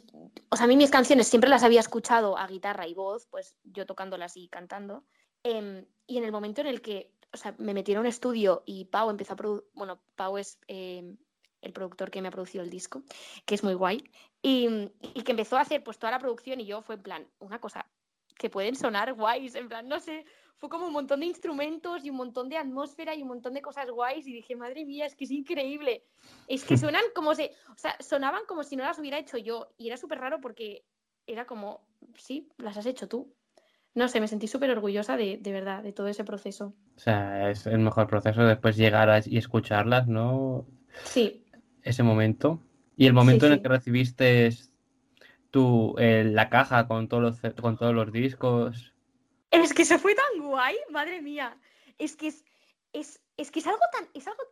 o sea, a mí mis canciones siempre las había escuchado a guitarra y voz, pues yo tocándolas y cantando. Em, y en el momento en el que, o sea, me metí en un estudio y Pau empezó a producir, bueno, Pau es em, el productor que me ha producido el disco, que es muy guay, y, y que empezó a hacer pues toda la producción y yo fue en plan, una cosa que pueden sonar guays, en plan, no sé, fue como un montón de instrumentos y un montón de atmósfera y un montón de cosas guays y dije, madre mía, es que es increíble. Es que *laughs* suenan como si, o sea, sonaban como si no las hubiera hecho yo y era súper raro porque era como, sí, las has hecho tú. No sé, me sentí súper orgullosa de, de verdad, de todo ese proceso. O sea, es el mejor proceso después llegar a- y escucharlas, ¿no? Sí, Ese momento. Y el momento en el sí. que recibiste tu, eh, la caja con todos los, con todos los discos. Es que eso fue tan guay, madre mía. Es que es, es, es que es algo tan, es algo,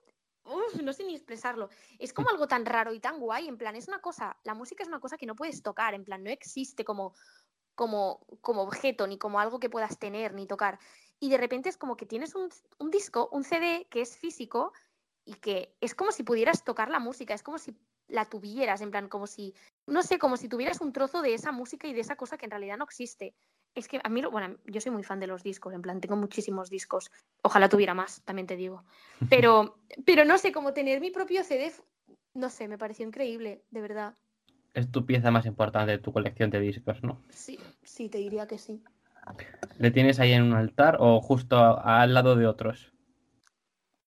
uf, no sé ni expresarlo. Es como algo tan raro y tan guay, en plan, es una cosa, la música es una cosa que no puedes tocar, en plan, no existe como, como, como objeto, ni como algo que puedas tener, ni tocar. Y de repente es como que tienes un, un disco, un CD que es físico y que es como si pudieras tocar la música, es como si la tuvieras, en plan, como si, no sé, como si tuvieras un trozo de esa música y de esa cosa que en realidad no existe. Es que a mí, bueno, yo soy muy fan de los discos, en plan, tengo muchísimos discos. Ojalá tuviera más, también te digo. *laughs* Pero, pero no sé, como tener mi propio CD, no sé, me pareció increíble, de verdad. Es tu pieza más importante de tu colección de discos, ¿no? Sí, sí, te diría que sí. ¿Le tienes ahí en un altar o justo a- al lado de otros?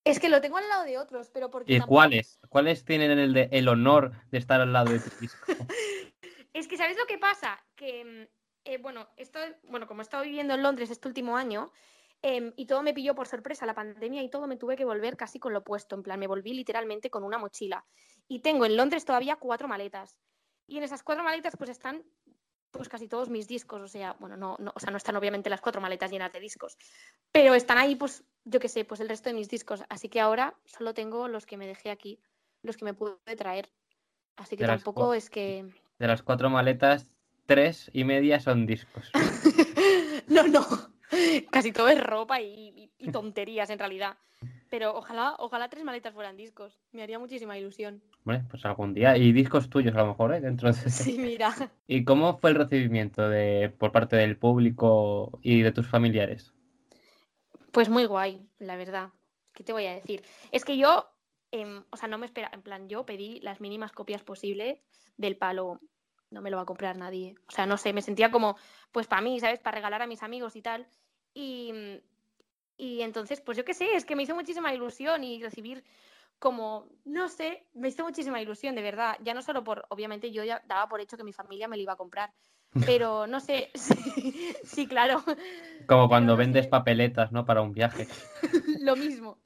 Es que lo tengo al lado de otros, pero porque ¿Y tampoco- cuáles? ¿Cuáles tienen el, de- el honor de estar al lado de tu disco? *laughs* Es que, ¿sabes lo que pasa? Que, mm, eh, bueno, esto, bueno, como he estado viviendo en Londres este último año, em, y todo me pilló por sorpresa, la pandemia y todo, me tuve que volver casi con lo opuesto. En plan, me volví literalmente con una mochila. Y tengo en Londres todavía cuatro maletas. Y en esas cuatro maletas, pues están pues casi todos mis discos. O sea, bueno, no, no, o sea, no están obviamente las cuatro maletas llenas de discos. Pero están ahí, pues, yo qué sé, pues el resto de mis discos. Así que ahora solo tengo los que me dejé aquí, los que me pude traer. Así que De tampoco es que. De las cuatro maletas, tres y media son discos. *laughs* no, no. Casi todo es ropa y, y- y tonterías en realidad. Pero ojalá, ojalá tres maletas fueran discos. Me haría muchísima ilusión. Bueno, pues algún día. Y discos tuyos a lo mejor, ¿eh? Dentro de... *laughs* Sí, mira. ¿Y cómo fue el recibimiento de, por parte del público y de tus familiares? Pues muy guay, la verdad. ¿Qué te voy a decir? Es que yo, em, o sea, no me espera, en plan, yo pedí las mínimas copias posibles del palo. No me lo va a comprar nadie. O sea, no sé, me sentía como, pues para mí, ¿sabes? Para regalar a mis amigos y tal. Y, y entonces, pues yo qué sé, es que me hizo muchísima ilusión y recibir como, no sé, me hizo muchísima ilusión, de verdad. Ya no solo por, obviamente yo ya daba por hecho que mi familia me lo iba a comprar, *laughs* pero no sé, *laughs* sí, sí, claro. Como cuando no vendes sé. papeletas, ¿no? Para un viaje. *laughs* Lo mismo.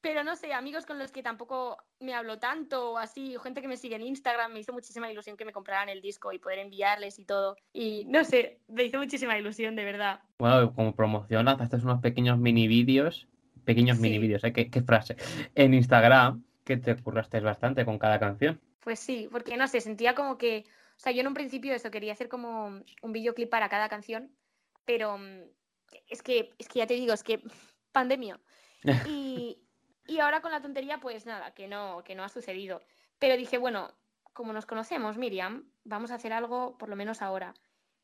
Pero no sé, amigos con los que tampoco me hablo tanto o así, gente que me sigue en Instagram, me hizo muchísima ilusión que me compraran el disco y poder enviarles y todo. Y no sé, me hizo muchísima ilusión, de verdad. Bueno, como promoción lanzaste unos pequeños mini vídeos, pequeños Sí. mini vídeos, ¿eh? ¿Qué, qué frase? En Instagram, que te curraste bastante con cada canción. Pues sí, porque no sé, sentía como que, o sea, yo en un principio eso quería hacer como un videoclip para cada canción, pero mm, es que, es que ya te digo, es que *laughs* pandemia. *laughs* Y, y ahora con la tontería, pues nada, que no, que no ha sucedido. Pero dije, bueno, como nos conocemos, Miriam, vamos a hacer algo por lo menos ahora.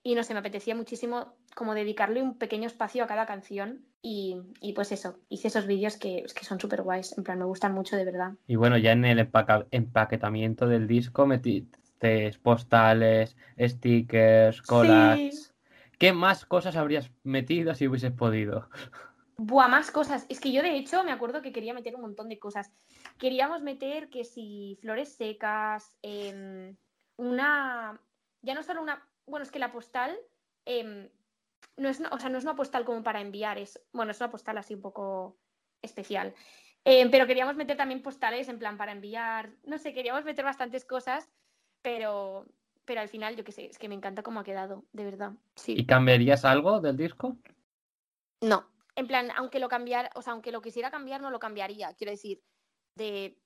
Y no sé, me apetecía muchísimo como dedicarle un pequeño espacio a cada canción y, y pues eso, hice esos vídeos que, que son súper guays, en plan, me gustan mucho de verdad. Y bueno, ya en el empaca- empaquetamiento del disco metiste postales, stickers, colas. ¿Qué más cosas habrías metido si hubieses podido? Buah, más cosas. Es que yo de hecho me acuerdo que quería meter un montón de cosas. Queríamos meter que si flores secas, em, una, ya no solo una, bueno, es que la postal em, no es, una- o sea, no es una postal como para enviar, es, bueno, es una postal así un poco especial. Em, pero queríamos meter también postales en plan para enviar, no sé, queríamos meter bastantes cosas, pero, pero al final, yo qué sé, es que me encanta cómo ha quedado, de verdad. Sí. ¿Y cambiarías algo del disco? No, en plan, aunque lo cambiar, o sea, aunque lo quisiera cambiar, no lo cambiaría. Quiero decir, de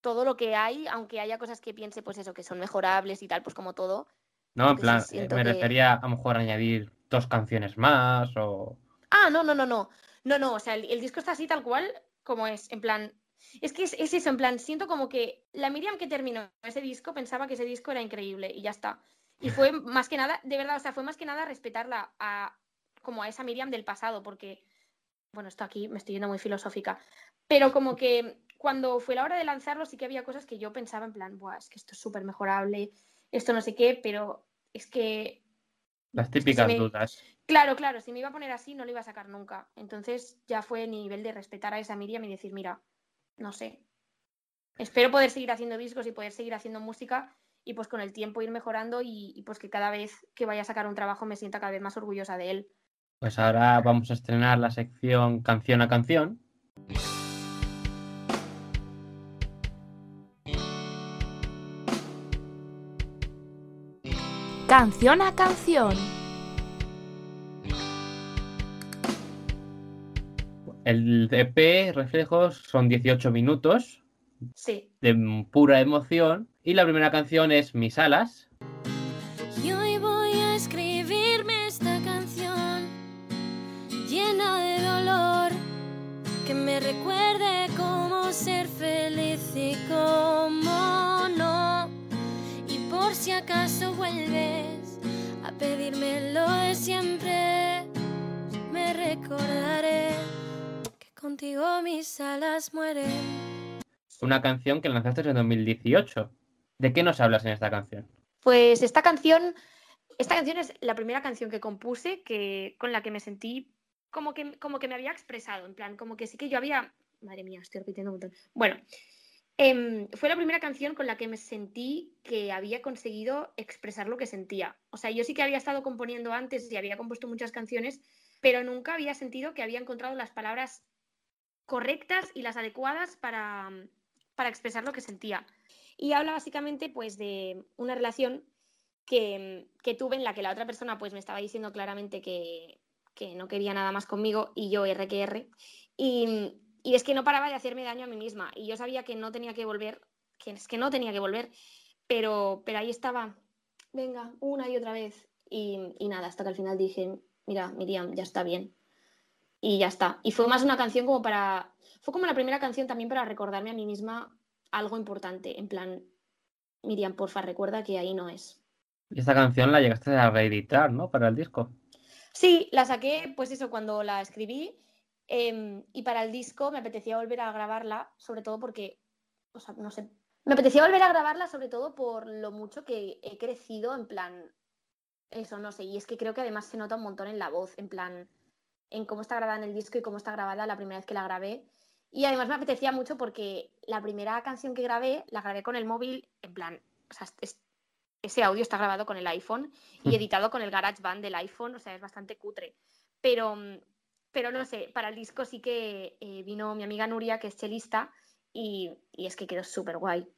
todo lo que hay, aunque haya cosas que piense, pues eso, que son mejorables y tal, pues como todo. No, en sí plan, eh, siento me que- refería a lo mejor añadir dos canciones más o... Ah, no, no, no, no. No, no, o sea, el, el disco está así tal cual como es. En plan, es que es, es eso, en plan, siento como que la Miriam que terminó ese disco pensaba que ese disco era increíble y ya está. Y fue *laughs* más que nada, de verdad, o sea, fue más que nada respetarla a como a esa Miriam del pasado, porque, bueno, esto aquí me estoy yendo muy filosófica, pero como que cuando fue la hora de lanzarlo sí que había cosas que yo pensaba en plan, Buah, es que esto es súper mejorable, esto no sé qué, pero es que Las típicas me- dudas. Claro, claro, si me iba a poner así no lo iba a sacar nunca. Entonces ya fue nivel de respetar a esa Miriam y decir, mira, no sé. Espero poder seguir haciendo discos y poder seguir haciendo música y pues con el tiempo ir mejorando y, y, pues que cada vez que vaya a sacar un trabajo me sienta cada vez más orgullosa de él. Pues ahora vamos a estrenar la sección canción a canción. Canción a canción. El EP Reflejos son 18 minutos Sí, de pura emoción y la primera canción es Mis alas. Acaso vuelves a pedirme lo de siempre, me recordaré que contigo mis alas mueren. Una canción que lanzaste en 2018. ¿De qué nos hablas en esta canción? pues esta canción, esta canción es la primera canción que compuse que, con la que me sentí como que, como que me había expresado, en plan, como que sí que yo había... Madre mía, estoy repitiendo un montón. Bueno, em, fue la primera canción con la que me sentí que había conseguido expresar lo que sentía. O sea, yo sí que había estado componiendo antes y había compuesto muchas canciones, pero nunca había sentido que había encontrado las palabras correctas y las adecuadas para, para expresar lo que sentía. Y habla básicamente pues de una relación que, que tuve en la que la otra persona pues me estaba diciendo claramente que, que no quería nada más conmigo y yo R que R. Y, y es que no paraba de hacerme daño a mí misma y yo sabía que no tenía que volver, que es que no tenía que volver, pero, pero ahí estaba, venga, una y otra vez. Y, y nada, hasta que al final dije, mira, Miriam, ya está bien. y ya está. Y fue más una canción como para. Fue como la primera canción también para recordarme a mí misma algo importante. En plan, Miriam, porfa, recuerda que ahí no es. Y esta canción la llegaste a reeditar, ¿no? Para el disco. Sí, la saqué, pues eso, cuando la escribí. Em, y para el disco me apetecía volver a grabarla, sobre todo porque, o sea, no sé, me apetecía volver a grabarla sobre todo por lo mucho que he crecido, en plan, eso, no sé, y es que creo que además se nota un montón en la voz, en plan, en cómo está grabada en el disco y cómo está grabada la primera vez que la grabé. Y además me apetecía mucho porque la primera canción que grabé, la grabé con el móvil, en plan, o sea, es- ese audio está grabado con el iPhone y Mm. editado con el GarageBand del iPhone, o sea, es bastante cutre. Pero, mm, pero no sé, para el disco sí que eh, vino mi amiga Nuria, que es chelista, y, y es que quedó súper guay.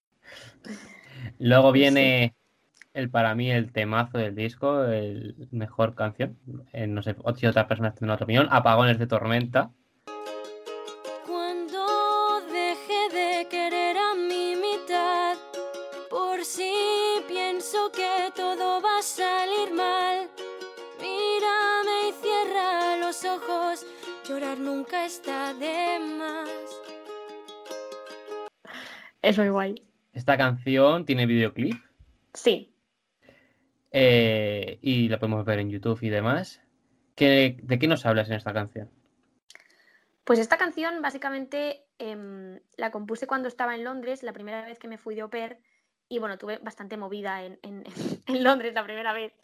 Luego sí. viene el para mí el temazo del disco, el mejor canción. Eh, no sé si otras personas tienen otra opinión. Apagones de tormenta. Es muy guay. Esta canción tiene videoclip Sí, eh, y la podemos ver en YouTube y demás. ¿Qué- ¿De qué nos hablas en esta canción? Pues esta canción básicamente em, la compuse cuando estaba en Londres, la primera vez que me fui de au pair, y bueno, tuve bastante movida en, en- *laughs* en Londres la primera vez.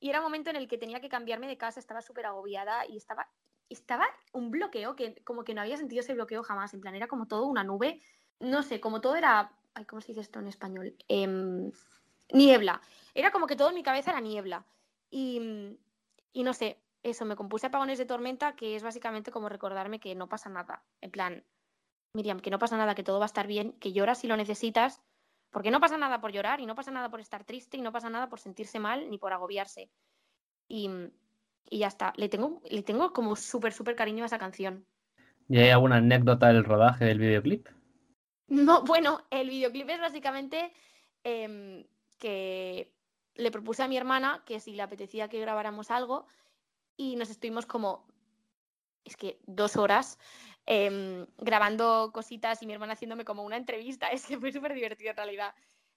Y era un momento en el que tenía que cambiarme de casa, estaba súper agobiada y estaba, estaba un bloqueo que como que no había sentido ese bloqueo jamás, en plan era como todo una nube, no sé, como todo era, ay, ¿cómo se dice esto en español? Em, niebla, era como que todo en mi cabeza era niebla. Y, y no sé, eso, me compuse Apagones de Tormenta, que es básicamente como recordarme que no pasa nada. En plan, Miriam, que no pasa nada, que todo va a estar bien, que lloras si lo necesitas, porque no pasa nada por llorar y no pasa nada por estar triste y no pasa nada por sentirse mal ni por agobiarse. Y, y ya está. Le tengo, le tengo como súper, súper cariño a esa canción. ¿Y hay alguna anécdota del rodaje del videoclip? No, bueno, el videoclip es básicamente em, que le propuse a mi hermana que si le apetecía que grabáramos algo y nos estuvimos como, es que dos horas em, grabando cositas y mi hermana haciéndome como una entrevista. *laughs* Es que fue súper divertido en realidad.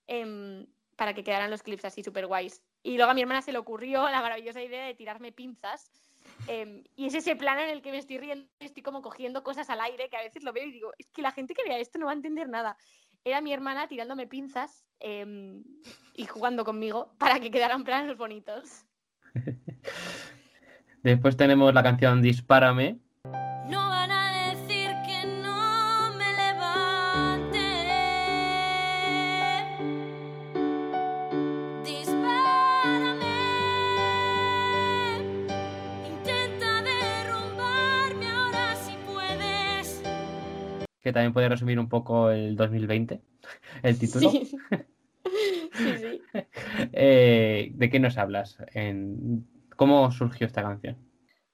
em, para que quedaran los clips así súper guays. Y luego a mi hermana se le ocurrió la maravillosa idea de tirarme pinzas. Em, y es ese plano en el que me estoy riendo, estoy como cogiendo cosas al aire, que a veces lo veo y digo, es que la gente que vea esto no va a entender nada. Era mi hermana tirándome pinzas em, y jugando conmigo para que quedaran planos bonitos. *laughs* Después tenemos la canción Dispárame. Que también puede resumir un poco el 2020, *laughs* el título. Sí. sí, sí. *laughs* Eh, ¿De qué nos hablas? En- ¿Cómo surgió esta canción?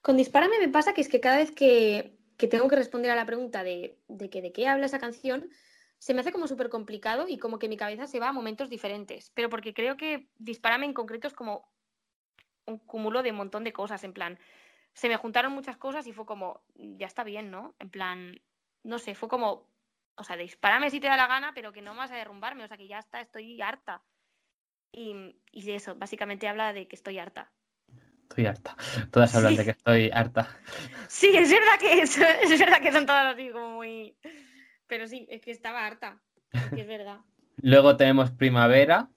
Con Dispárame me pasa que es que cada vez que, que tengo que responder a la pregunta de, de que de qué habla esa canción, se me hace como súper complicado y como que mi cabeza se va a momentos diferentes. Pero porque creo que Dispárame en concreto es como un cúmulo de un montón de cosas. En plan, se me juntaron muchas cosas y fue como, ya está bien, ¿no? En plan, no sé, fue como, o sea, dispárame si te da la gana, pero que no vas a derrumbarme, o sea, que ya está, estoy harta. Y, y de eso, básicamente habla de que estoy harta. Estoy harta. Todas hablan Sí. de que estoy harta. Sí, es verdad que es, es verdad que son todas así como muy. Pero sí, es que estaba harta. Es que es verdad. *laughs* Luego tenemos Primavera.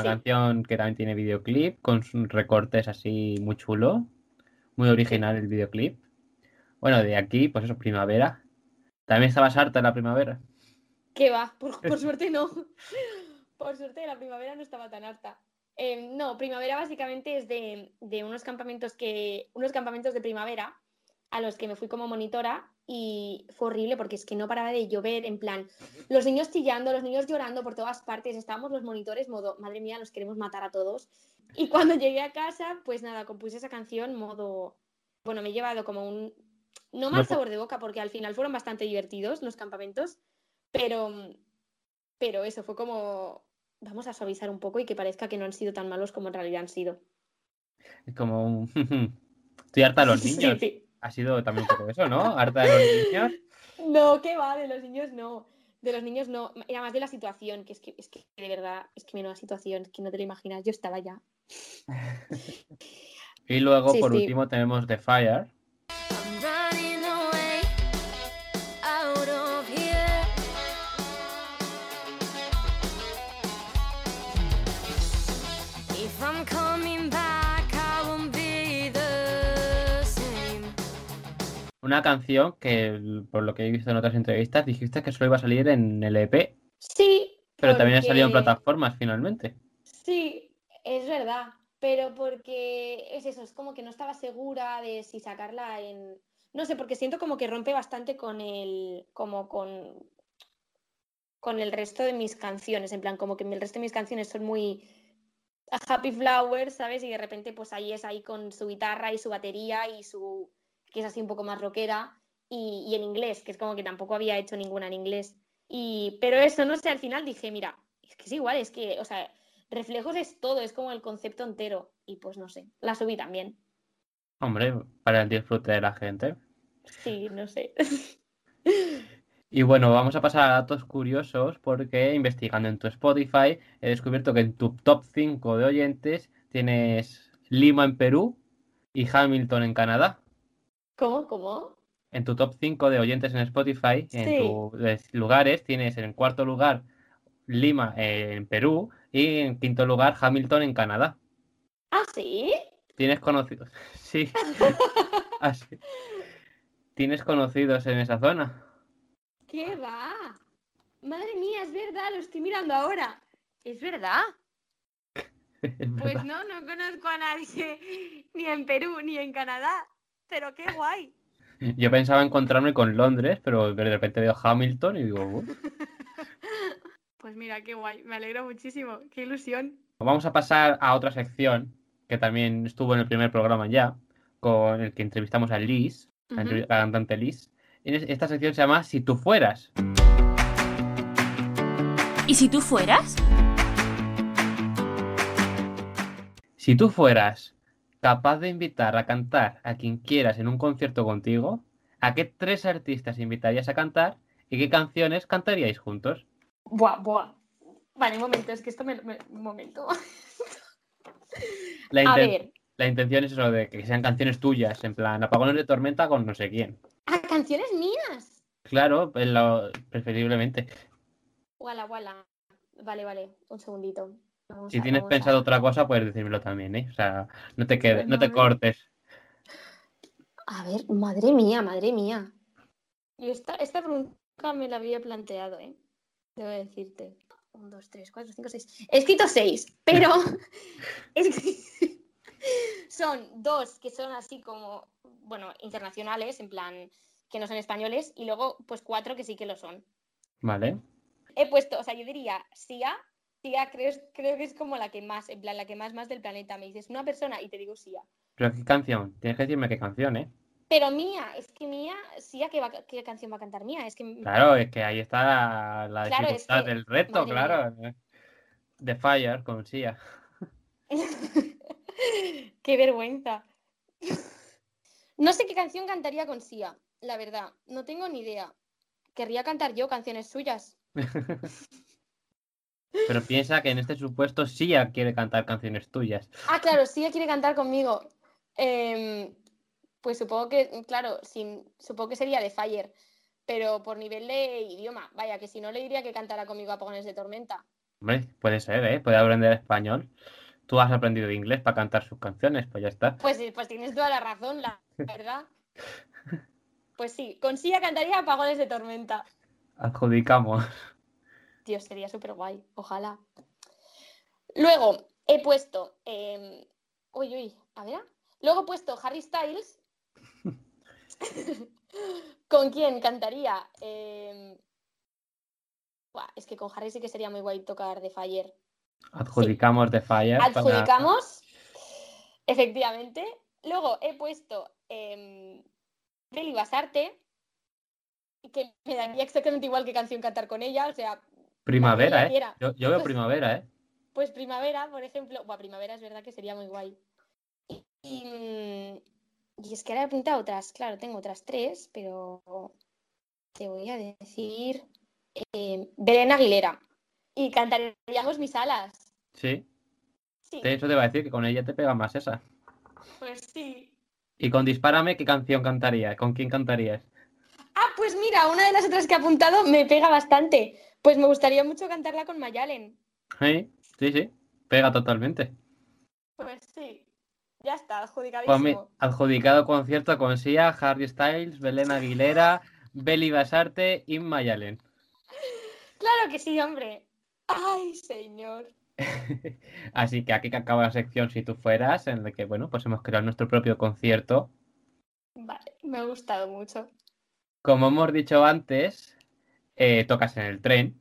Una Sí. canción que también tiene videoclip con recortes así muy chulo. Muy original el videoclip. Bueno, de aquí, pues eso, Primavera. También estabas harta en la primavera. ¿Qué va? Por, *laughs* por suerte no. Por suerte la primavera no estaba tan harta. Eh, no, primavera básicamente es de, de unos campamentos que. unos campamentos de primavera a los que me fui como monitora y fue horrible porque es que no paraba de llover, en plan, los niños chillando, los niños llorando por todas partes, estábamos los monitores, modo, madre mía, nos queremos matar a todos. Y cuando *laughs* llegué a casa, pues nada, compuse esa canción, modo, bueno, me he llevado como un, no mal sabor de boca porque al final fueron bastante divertidos los campamentos, pero, pero eso fue como, vamos a suavizar un poco y que parezca que no han sido tan malos como en realidad han sido. Es como un... *laughs* Estoy harta de los *laughs* Sí, niños. sí. Ha sido también un poco eso, ¿no? Harta de los niños. *laughs* No, ¿qué va? De los niños no. De los niños no. Era más de la situación, que es que, es que de verdad, es que menuda situación, es que no te lo imaginas. Yo estaba ya. *laughs* Y luego, Sí, por sí. último, tenemos The Fire. Una canción que, por lo que he visto en otras entrevistas, dijiste que solo iba a salir en el EP, Sí. pero también ha salido en plataformas finalmente. Sí, es verdad. Pero porque es eso, es como que no estaba segura de si sacarla en. No sé, porque siento como que rompe bastante con el. como con. con el resto de mis canciones. En plan, como que el resto de mis canciones son muy Happy Flower, ¿sabes? Y de repente, pues ahí es ahí con su guitarra y su batería y su. Que es así un poco más rockera. Y, y en inglés, que es como que tampoco había hecho ninguna en inglés. Y, pero eso, no sé, al final dije, mira, es que es igual, es que, o sea, reflejos es todo, es como el concepto entero. Y pues no sé, la subí también. Hombre, para el disfrute de la gente. Sí, no sé. *laughs* Y bueno, vamos a pasar a datos curiosos porque investigando en tu Spotify he descubierto que en tu top 5 de oyentes tienes Lima en Perú y Hamilton en Canadá. ¿Cómo? ¿Cómo? En tu top 5 de oyentes en Spotify, en tus lugares, tienes en cuarto lugar Lima eh, en Perú y en quinto lugar Hamilton en Canadá. ¿Ah, sí? ¿Tienes conocidos? *laughs* Sí. *laughs* Así. ¿Tienes conocidos en esa zona? ¿Qué va? Madre mía, es verdad, lo estoy mirando ahora. Es verdad. *laughs* Es Pues no, no conozco a nadie ni en Perú ni en Canadá. Pero qué guay. *laughs* Yo pensaba encontrarme con Londres, pero de repente veo Hamilton y digo, "Uh". *laughs* Pues mira, qué guay. Me alegro muchísimo. Qué ilusión. vamos a pasar a otra sección que también estuvo en el primer programa ya, con el que entrevistamos a Liz, entrev- la cantante Liz. Esta sección se llama Si tú fueras. ¿Y si tú fueras? Si tú fueras capaz de invitar a cantar a quien quieras en un concierto contigo, ¿a qué tres artistas invitarías a cantar y qué canciones cantaríais juntos? Buah, buah. Vale, un momento, es que esto me. me- un momento. La, *laughs* A ver. la intención es eso de que sean canciones tuyas, en plan apagones de tormenta con no sé quién. ¡Ah, canciones mías! Claro, lo- preferiblemente. Wala, wala. Vale, vale. Un segundito. Si tienes pensado otra cosa, puedes decírmelo también, ¿eh? O sea, no te quedes, no te cortes. A ver, madre mía, madre mía. Y esta, esta pregunta me la había planteado, ¿eh? Debo decirte. Un, dos, tres, cuatro, cinco, seis. He escrito seis, pero *laughs* son dos que son así como, bueno, internacionales, en plan, que no son españoles, y luego, pues cuatro que sí que lo son. Vale. He puesto, o sea, yo diría Sia. Sia creo, creo que es como la que más, en plan, la que más más del planeta. Me dices una persona y te digo Sia. Pero qué canción. Tienes que decirme qué canción, ¿eh? Pero Mía, es que Mía, Sia, ¿qué, va- qué canción va a cantar Mía? Es que Claro, es que ahí está la Claro, es dificultad que- del reto, madre claro. The Fire con Sia. *laughs* Qué vergüenza. No sé qué canción cantaría con Sia, la verdad. No tengo ni idea. Querría cantar yo canciones suyas. *laughs* Pero piensa que en este supuesto Sia quiere cantar canciones tuyas. Ah, claro, Sia quiere cantar conmigo. Em, pues supongo que, claro, sin, supongo que sería de Fire. Pero por nivel de idioma, vaya, que si no le diría que cantara conmigo Apagones de Tormenta. Hombre, puede ser, ¿eh? Puede aprender español. Tú has aprendido inglés para cantar sus canciones, pues ya está. Pues, pues tienes toda la razón, la verdad. *laughs* Pues sí, con Sia cantaría Apagones de Tormenta. Adjudicamos. Dios, sería súper guay, ojalá. Luego he puesto. em, uy, uy, a ver. Luego he puesto Harry Styles. *laughs* ¿Con quién cantaría? Em, buah, es que con Harry sí que sería muy guay tocar The Fire. Adjudicamos de Fire. para- Adjudicamos, efectivamente. Luego he puesto eh, Beli Basarte, que me daría exactamente igual que canción cantar con ella, o sea, Primavera, ¿eh? Yo, yo veo primavera, ¿eh? Pues Primavera, por ejemplo. Buah, Primavera es verdad que sería muy guay. Y, y, mm, y es que ahora he apuntado otras, claro, tengo otras tres, pero te voy a decir eh, Belén Aguilera. Y cantaríamos mis alas. Sí. Sí, De hecho, te iba a decir que con ella te pega más esa. pues sí. Y con Dispárame, ¿qué canción cantarías? ¿Con quién cantarías? Ah, pues mira, una de las otras que he apuntado me pega bastante. Pues me gustaría mucho cantarla con Mayalen. ¿Sí? Sí, sí. Pega totalmente. Pues sí. Ya está, Pues adjudicadísimo. adjudicado concierto con Sia, Harry Styles, Belén Aguilera, Beli Basarte y Mayalen. *laughs* Claro que sí, hombre. Ay, señor. *laughs* Así que aquí que acaba la sección si tú fueras, en la que, bueno, pues hemos creado nuestro propio concierto. Vale, me ha gustado mucho. Como hemos dicho antes, eh, tocas en el tren.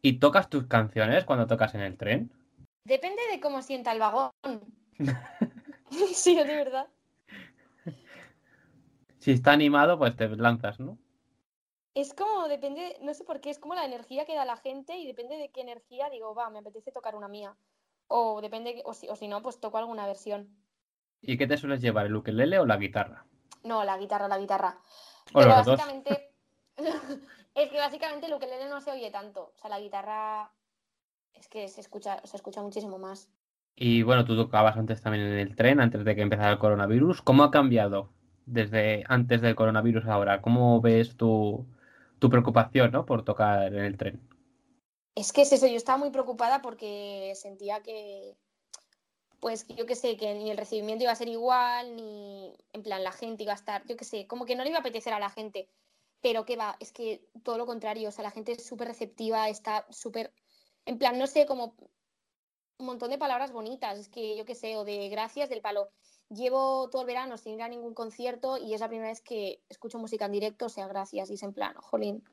¿Y tocas tus canciones cuando tocas en el tren? Depende de cómo sienta el vagón. *laughs* sí, de verdad. Si está animado, pues te lanzas, ¿no? Es como, depende, no sé por qué, es como la energía que da la gente y depende de qué energía digo, va, me apetece tocar una mía. O depende, o si, o si no, pues toco alguna versión. ¿Y qué te sueles llevar, el ukelele o la guitarra? No, la guitarra, la guitarra. O Pero los dos. básicamente, *laughs* es que básicamente el ukelele no se oye tanto. O sea, la guitarra es que se escucha, se escucha muchísimo más. Y bueno, tú tocabas antes también en el tren, antes de que empezara el coronavirus. ¿Cómo ha cambiado desde antes del coronavirus ahora? ¿Cómo ves tu, tu preocupación, ¿no? por tocar en el tren? Es que es eso, yo estaba muy preocupada porque sentía que, pues yo qué sé, que ni el recibimiento iba a ser igual, ni en plan la gente iba a estar, yo qué sé, como que no le iba a apetecer a la gente. Pero que va, es que todo lo contrario, o sea, la gente es súper receptiva, está súper, en plan, no sé, como un montón de palabras bonitas, es que yo qué sé, o de gracias del palo. Llevo todo el verano sin ir a ningún concierto y es la primera vez que escucho música en directo, o sea, gracias, y es en plan, jolín.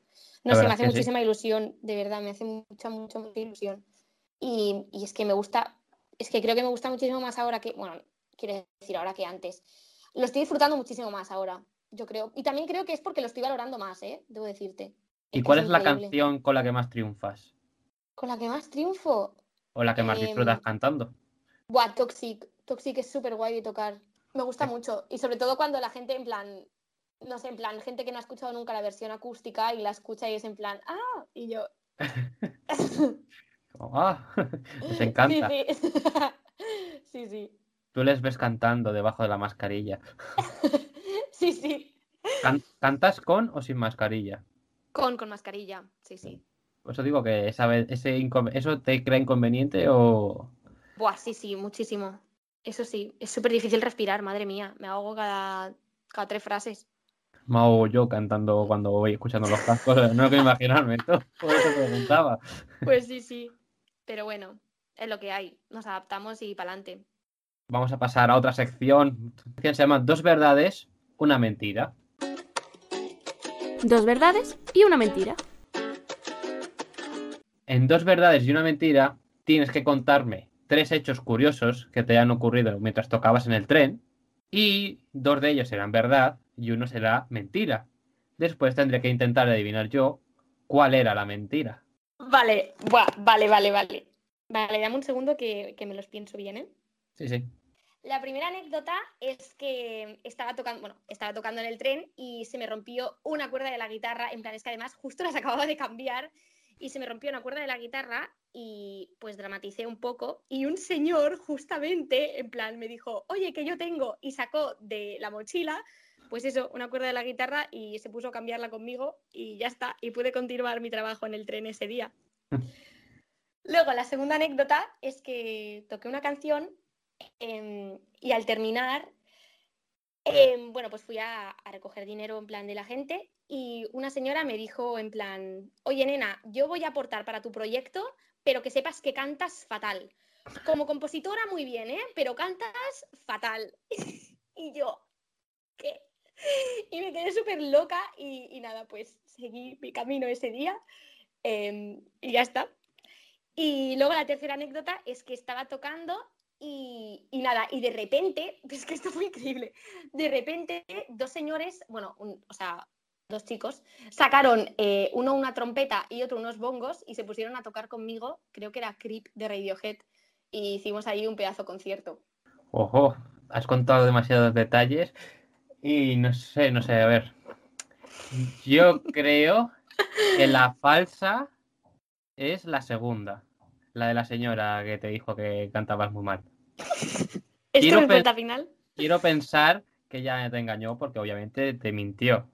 No La sé, me hace sí. muchísima ilusión, de verdad, me hace mucha, mucha, mucha ilusión. Y, y es que me gusta, es que creo que me gusta muchísimo más ahora que, bueno, quiero decir ahora que antes. Lo estoy disfrutando muchísimo más ahora, yo creo. Y también creo que es porque lo estoy valorando más, ¿eh? Debo decirte. ¿Y cuál es la canción con la que más triunfas? Con la que más triunfo. ¿O la que más disfrutas Em, cantando? Buah, Toxic. Toxic es súper guay de tocar. Me gusta mucho. Y sobre todo cuando la gente, en plan, no sé, en plan, gente que no ha escuchado nunca la versión acústica y la escucha y es en plan, ah, y yo. *laughs* Como, ¡Ah! *laughs* Les encanta. Sí, sí. *laughs* sí, sí. Tú les ves cantando debajo de la mascarilla. Sí, sí. Can- ¿Cantas con o sin mascarilla? Con, con mascarilla, sí, sí. Por eso digo que esa ese ¿eso te crea inconveniente o...? Buah, sí, sí, muchísimo. Eso sí, es súper difícil respirar, madre mía. Me ahogo cada, cada tres frases. Me hago yo cantando cuando voy escuchando los cascos, no quiero imaginarme, ¿no? Por eso preguntaba. Pues sí, sí. Pero bueno, es lo que hay. Nos adaptamos y para adelante. Vamos a pasar a otra sección que se llama Dos verdades, una mentira. Dos verdades y una mentira. En Dos verdades y una mentira tienes que contarme tres hechos curiosos que te hayan ocurrido mientras tocabas en el tren y dos de ellos serán verdad y uno será mentira. Después tendré que intentar adivinar yo cuál era la mentira. Vale, buah, vale, vale, vale. Vale, dame un segundo que, que me los pienso bien, ¿eh? Sí, sí. La primera anécdota es que estaba tocando, bueno, estaba tocando en el tren y se me rompió una cuerda de la guitarra. En plan, es que además justo las acababa de cambiar y se me rompió una cuerda de la guitarra y pues dramaticé un poco. Y un señor justamente, en plan, me dijo, oye, que yo tengo, y sacó de la mochila, pues eso, una cuerda de la guitarra y se puso a cambiarla conmigo y ya está. Y pude continuar mi trabajo en el tren ese día. *laughs* Luego, la segunda anécdota es que toqué una canción em, y al terminar, em, bueno, pues fui a, recoger dinero en plan de la gente y una señora me dijo en plan, oye nena, yo voy a aportar para tu proyecto, pero que sepas que cantas fatal. Como compositora muy bien, ¿eh? Pero cantas fatal. *laughs* y yo, ¿qué? y me quedé súper loca y, y nada, pues seguí mi camino ese día em, y ya está. Y luego la tercera anécdota es que estaba tocando y, y nada, y de repente, *laughs* es que esto fue increíble, de repente dos señores, bueno, un- o sea, dos chicos, sacaron eh, uno una trompeta y otro unos bongos y se pusieron a tocar conmigo, creo que era Creep de Radiohead, y hicimos ahí un pedazo concierto. Ojo, has contado demasiados detalles y no sé, no sé, a ver. Yo *laughs* creo que la falsa es la segunda, la de la señora que te dijo que cantabas muy mal. ¿Esto Quiero es pe- respuesta final? Quiero pensar que ella te engañó porque obviamente te mintió.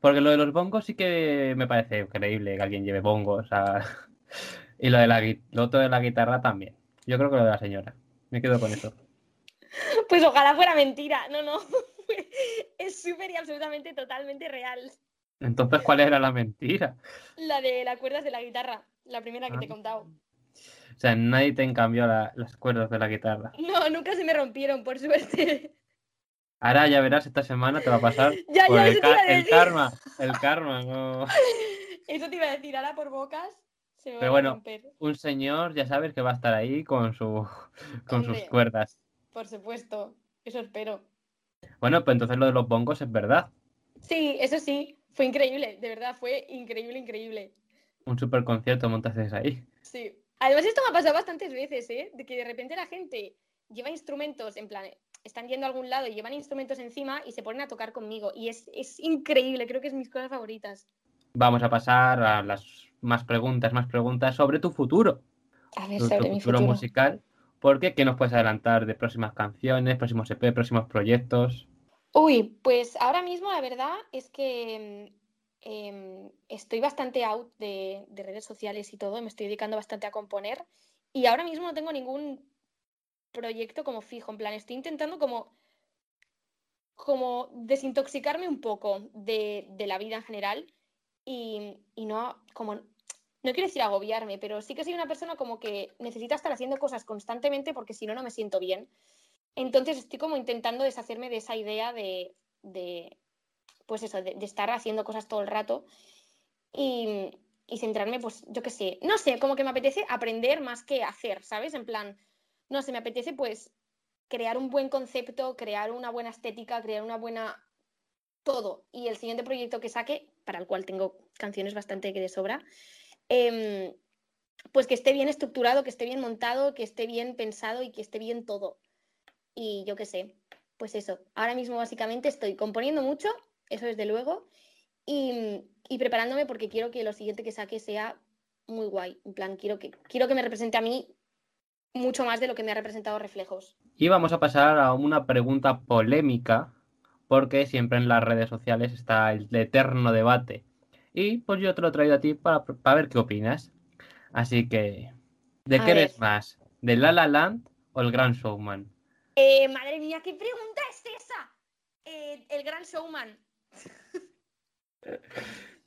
Porque lo de los bongos sí que me parece creíble que alguien lleve bongos. *laughs* Y lo, de la, lo otro de la guitarra también. Yo creo que lo de la señora. Me quedo con eso. Pues ojalá fuera mentira, no, no, *laughs* es súper y absolutamente totalmente real. Entonces, ¿cuál era la mentira? La de las cuerdas de la guitarra, la primera que te he Ah. contado. O sea, nadie te cambió las cuerdas de la guitarra. *laughs* No, nunca se me rompieron, por suerte. Ahora ya verás, esta semana te va a pasar *laughs* Ya, por ya, el, ca- karma. El karma, no. *laughs* Eso te iba a decir, ahora por bocas se me Pero va bueno. a romper, Un señor, ya sabes que va a estar ahí con, su, con sus cuerdas. por supuesto. Eso espero. Bueno, pues entonces lo de los bongos es verdad. Sí, eso sí, fue increíble, de verdad, fue increíble, increíble. Un super concierto montasteis ahí. Sí. Además, esto me ha pasado bastantes veces, ¿eh? De que de repente la gente lleva instrumentos, en plan, están yendo a algún lado y llevan instrumentos encima y se ponen a tocar conmigo. Y es, es increíble, creo que es mis cosas favoritas. Vamos a pasar a las más preguntas, más preguntas sobre tu futuro. A ver, tu, tu sobre mi futuro futuro. musical. Porque, ¿qué nos puedes adelantar de próximas canciones, próximos EP, próximos proyectos? Uy, pues ahora mismo la verdad es que em, estoy bastante out de, de redes sociales y todo, me estoy dedicando bastante a componer y ahora mismo no tengo ningún proyecto como fijo, en plan, estoy intentando como, como desintoxicarme un poco de, la vida en general y, no como, no quiero decir agobiarme, pero sí que soy una persona como que necesita estar haciendo cosas constantemente porque si no, no me siento bien. Entonces estoy como intentando deshacerme de esa idea de, de pues eso, de, estar haciendo cosas todo el rato y, y centrarme, pues yo qué sé, no sé, como que me apetece aprender más que hacer, ¿sabes? En plan, no sé, me apetece pues crear un buen concepto, crear una buena estética, crear una buena todo. Y el siguiente proyecto que saque, para el cual tengo canciones bastante que de sobra, em, pues que esté bien estructurado, que esté bien montado, que esté bien pensado y que esté bien todo. Y yo qué sé, pues eso. Ahora mismo básicamente estoy componiendo mucho, eso desde luego, y, y preparándome porque quiero que lo siguiente que saque sea muy guay. En plan, quiero que, quiero que me represente a mí mucho más de lo que me ha representado Reflejos. Y vamos a pasar a una pregunta polémica, porque siempre en las redes sociales está el eterno debate. Y pues yo te lo he traído a ti para, para ver qué opinas. Así que, ¿de A qué eres ver. más? ¿De La La Land o El Gran Showman? Eh, madre mía, ¿qué pregunta es esa? Eh, el gran showman.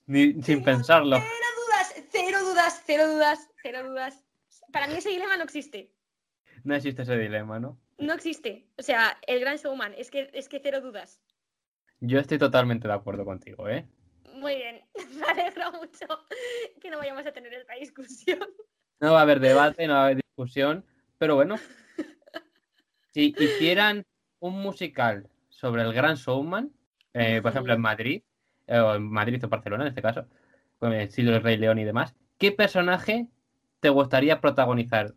Ni- sin pensarlo. Cero dudas, cero dudas, cero dudas, cero dudas. Para mí ese dilema no existe. No existe ese dilema, ¿no? No existe. O sea, el gran showman, es que, es que cero dudas. Yo estoy totalmente de acuerdo contigo, ¿eh? Muy bien, *laughs* me alegro mucho que no vayamos a tener esta discusión. No va a haber debate, no va a haber discusión, pero bueno, *laughs* si hicieran un musical sobre el Gran Showman, eh, por ejemplo en Madrid, o en Madrid o Barcelona en este caso, con el estilo del Rey León y demás, ¿qué personaje te gustaría protagonizar?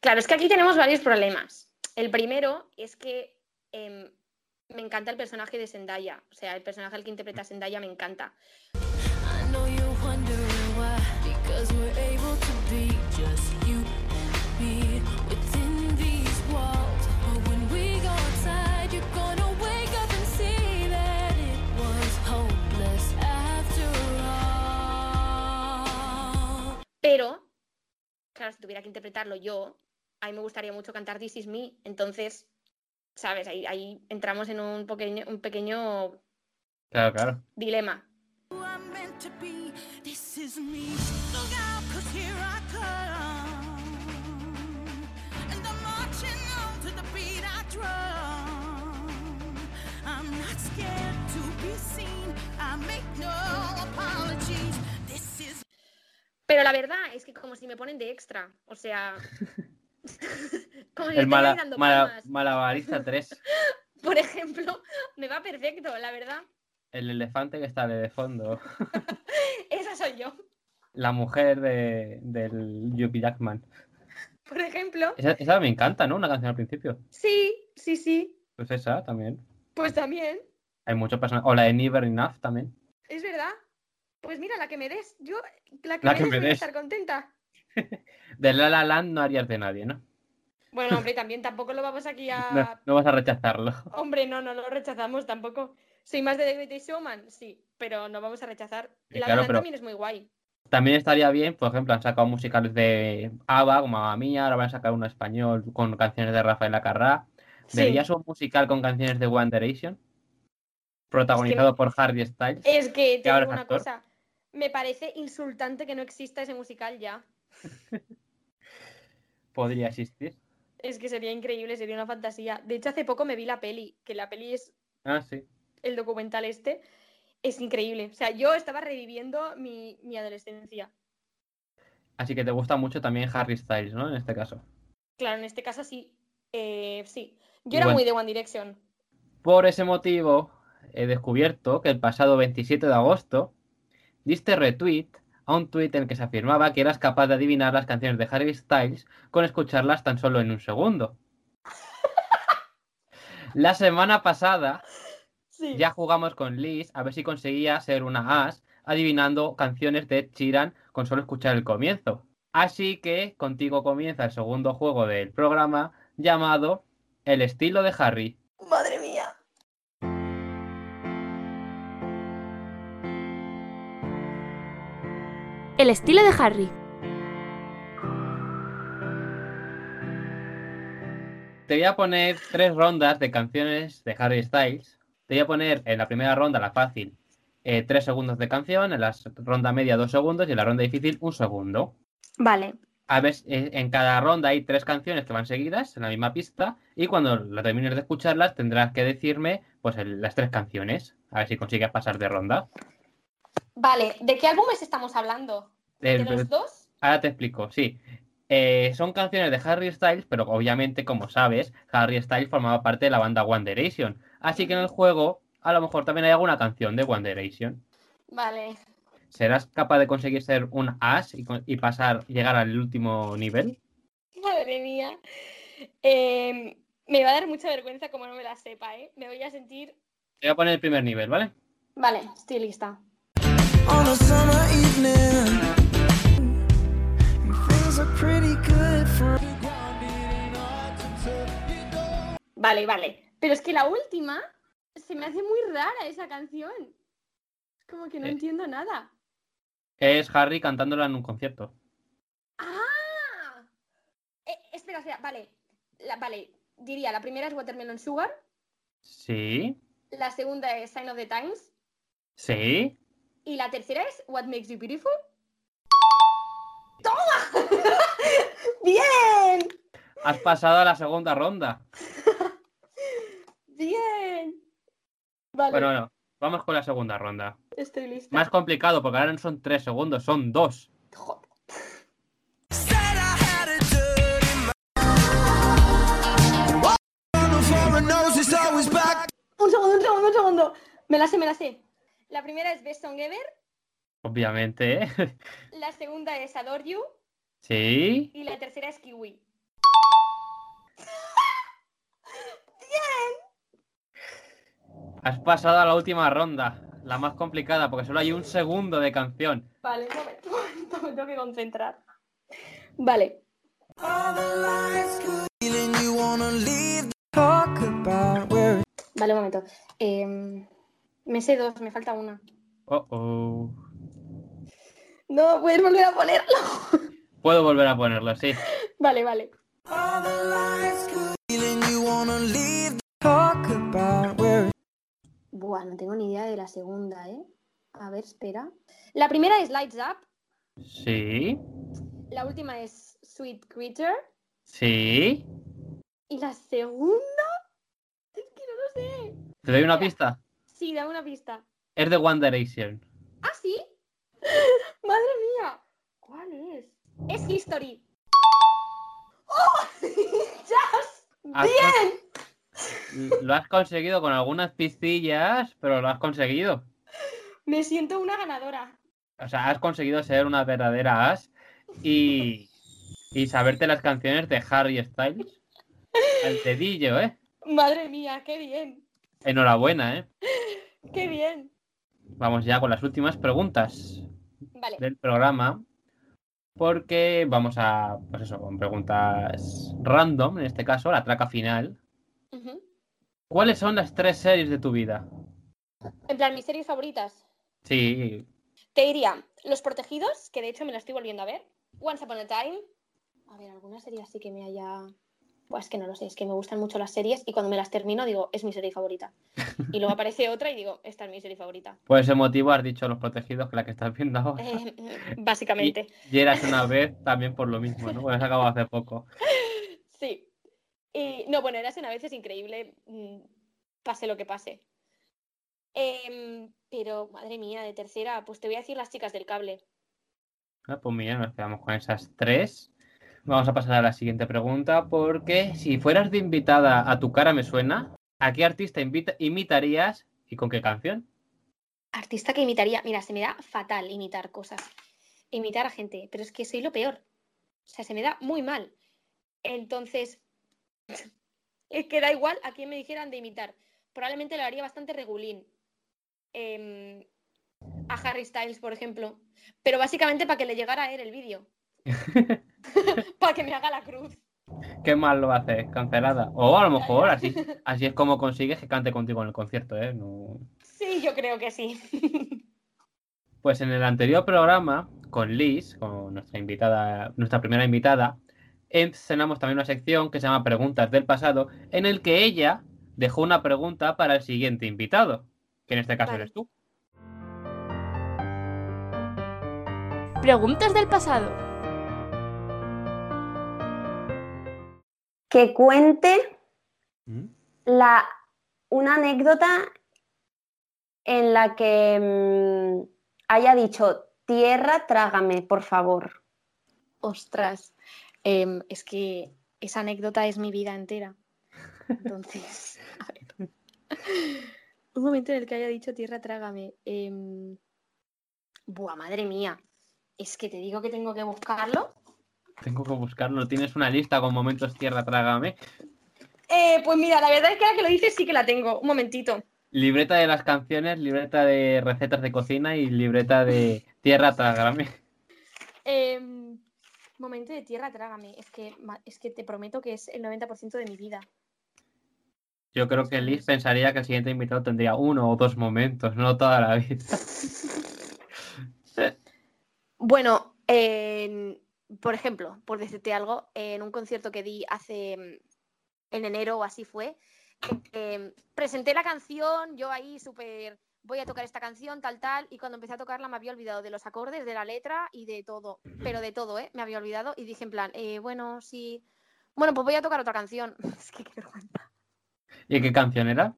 Claro, es que aquí tenemos varios problemas. El primero es que em, me encanta el personaje de Zendaya. O sea, el personaje al que interpreta Zendaya me encanta. Why, Pero, claro, si tuviera que interpretarlo yo, a mí me gustaría mucho cantar This Is Me. Entonces, ¿sabes? Ahí, ahí entramos en un pequeño, un pequeño Claro, claro. dilema. Pero la verdad es que como si me ponen de extra. O sea. *laughs* como si El mala, dando mala- malabarista 3. *laughs* Por ejemplo, me va perfecto, la verdad. El elefante que sale de fondo. *laughs* Esa soy yo. La mujer de, del Yuppie Jackman. Por ejemplo. Esa, esa me encanta, ¿no? Una canción al principio. Sí, sí, sí. Pues esa también. Pues también. Hay muchos personajes. O la de Never Enough también. Es verdad. Pues mira, la que me des. Yo, la que La me que des, me voy a estar contenta. *laughs* De La La Land no harías de nadie, ¿no? Bueno, hombre, también tampoco lo vamos aquí a. *laughs* No, no vas a rechazarlo. Hombre, no, no lo rechazamos tampoco. Soy más de The Greatest Showman, sí, pero no vamos a rechazar. La claro, La Land pero- también es muy guay. También estaría bien, por ejemplo, han sacado musicales de ABBA, como Mamma Mía, ahora van a sacar uno español con canciones de Rafael Acarrá. Sí. ¿Verías un musical con canciones de One Direction? Protagonizado por Harry Styles. Es que te ahora digo es una actor. cosa. Me parece insultante que no exista ese musical ya. *laughs* Podría existir. Es que sería increíble, sería una fantasía. De hecho, hace poco me vi la peli, que la peli es Ah, sí. el documental este. Es increíble. O sea, yo estaba reviviendo mi, mi adolescencia. Así que te gusta mucho también Harry Styles, ¿no? En este caso. Claro, en este caso sí. Eh, sí. Y Yo era bueno. muy de One Direction. Por ese motivo, he descubierto que el pasado 27 de agosto diste retweet a un tweet en el que se afirmaba que eras capaz de adivinar las canciones de Harry Styles con escucharlas tan solo en un segundo. *laughs* La semana pasada Sí. ya jugamos con Liz a ver si conseguía ser una as adivinando canciones de Sheeran con solo escuchar el comienzo. Así que contigo comienza el segundo juego del programa llamado El estilo de Harry. Madre El estilo de Harry. Te voy a poner tres rondas de canciones de Harry Styles. Te voy a poner en la primera ronda, la fácil, eh, tres segundos de canción, en la ronda media dos segundos y en la ronda difícil un segundo. Vale. A ver, eh, en cada ronda hay tres canciones que van seguidas en la misma pista y cuando la termines de escucharlas tendrás que decirme pues el- las tres canciones. A ver si consigues pasar de ronda. Vale, ¿de qué álbumes estamos hablando? ¿De El- los dos? Ahora te explico, sí. Eh, son canciones de Harry Styles, pero obviamente, como sabes, Harry Styles formaba parte de la banda One Direction. Así que en el juego, a lo mejor también hay alguna canción de One Direction. Vale. ¿Serás capaz de conseguir ser un as y pasar, llegar al último nivel? Madre mía. Em, me va a dar mucha vergüenza como no me la sepa, ¿eh? Me voy a sentir... Te voy a poner el primer nivel, ¿vale? Vale, estoy lista. On a summer evening. And things are pretty good for Vale, vale. Pero es que la última se me hace muy rara esa canción. Es como que no Eh. entiendo nada. Es Harry cantándola en un concierto. ¡Ah! Eh, espera, espera, vale. La- vale, diría, la primera es Watermelon Sugar, Sí, la segunda es Sign of the Times sí. Y la tercera es What Makes You Beautiful. ¡Toma! *laughs* ¡Bien! Has pasado a la segunda ronda. ¡Bien! Vale, Bueno, bueno, vamos con la segunda ronda. estoy lista. Más complicado, porque ahora no son tres segundos, son dos. Joder. Un segundo, un segundo, un segundo. Me la sé, me la sé. La primera es Best Song Ever, Obviamente, ¿eh? *laughs* la segunda es Adore You Sí. y la tercera es Kiwi. *laughs* Has pasado a la última ronda. La más complicada, porque solo hay un segundo de canción. Vale, un momento, *laughs* me tengo que concentrar. Vale. Vale, un momento. Em, me sé dos, me falta una. Oh, oh. No, puedes volver a ponerlo. Puedo volver a ponerlo, sí. *laughs* Vale, vale. Buah, no tengo ni idea de la segunda, ¿eh? A ver, espera. La primera es Lights Up, Sí. la última es Sweet Creature Sí. y la segunda es que no lo sé. ¿Te doy una pista? Sí, dame una pista. Es de One Direction. ¿Ah, sí? *laughs* Madre mía. ¿Cuál Es History. ¡Oh! *laughs* Has ¡Bien! *laughs* Lo has conseguido con algunas pistillas, pero lo has conseguido. Me siento una ganadora. O sea, has conseguido ser una verdadera as y, y saberte las canciones de Harry Styles. El dedillo, ¿eh? Madre mía, qué bien. Enhorabuena, ¿eh? *laughs* Qué bien. Vamos ya con las últimas preguntas Vale. del programa. Porque vamos a, pues eso, con preguntas random, en este caso, la traca final. ¿Cuáles son las tres series de tu vida? En plan, mis series favoritas. Sí, Te diría Los Protegidos, que de hecho me la estoy volviendo a ver. Once Upon a Time. A ver, alguna serie así que me haya. Buah, es que no lo sé, es que me gustan mucho las series y cuando me las termino digo, es mi serie favorita. *laughs* Y luego aparece otra y digo, esta es mi serie favorita. por ese motivo has dicho Los Protegidos, que la que estás viendo ahora. Eh, básicamente. Y eras una vez también por lo mismo, ¿no? Porque se acabó hace poco. *laughs* Sí. Y no, bueno, eras una vez es increíble, mm, pase lo que pase. Em, pero, madre mía, de tercera, pues te voy a decir las chicas del cable. Ah, pues mira, nos quedamos con esas tres. Vamos a pasar a la siguiente pregunta, porque si fueras de invitada a Tu cara me suena, ¿a qué artista invita- imitarías y con qué canción? Artista que imitaría. Mira, se me da fatal imitar cosas. Imitar a gente, pero es que soy lo peor. O sea, se me da muy mal. Entonces, *laughs* es que da igual a quién me dijeran de imitar. Probablemente lo haría bastante regulín. Em, a Harry Styles, por ejemplo. Pero básicamente para que le llegara a él el vídeo. *laughs* *laughs* para que me haga la cruz. ¿Qué mal lo haces? ¿Cancelada? O a lo mejor así, *laughs* así es como consigues que cante contigo en el concierto, ¿eh? No- Sí, yo creo que sí. *laughs* Pues en el anterior programa, con Liz, con nuestra invitada, nuestra primera invitada, escenamos también una sección que se llama Preguntas del pasado, en el que ella dejó una pregunta para el siguiente invitado, que en este caso Vale. eres tú. Preguntas del pasado. Que cuente ¿Mm? la, una anécdota en la que mm, haya dicho, tierra, trágame, por favor. Ostras, em, es que esa anécdota es mi vida entera. Entonces, *laughs* a ver. Un momento en el que haya dicho tierra, trágame. em, Buah, madre mía. Es que te digo que tengo que buscarlo. Tengo que buscarlo. ¿Tienes una lista con momentos tierra trágame? Eh, pues mira, la verdad es que ahora que lo dices sí que la tengo. Un momentito. Libreta de las canciones, libreta de recetas de cocina y libreta de *laughs* tierra trágame. Em, momento de tierra, trágame. Es que, es que te prometo que es el 90% de mi vida. Yo creo que Liz pensaría que el siguiente invitado tendría uno o dos momentos, no toda la vida. *laughs* Bueno, en- por ejemplo, por decirte algo, en un concierto que di hace mm, en enero o así fue, eh, presenté la canción, yo ahí súper voy a tocar esta canción, tal, tal, y cuando empecé a tocarla me había olvidado de los acordes, de la letra y de todo, pero de todo, ¿eh? Me había olvidado y dije en plan, eh, bueno, sí, bueno, pues voy a tocar otra canción. *laughs* Es que qué vergüenza. ¿Y qué canción era?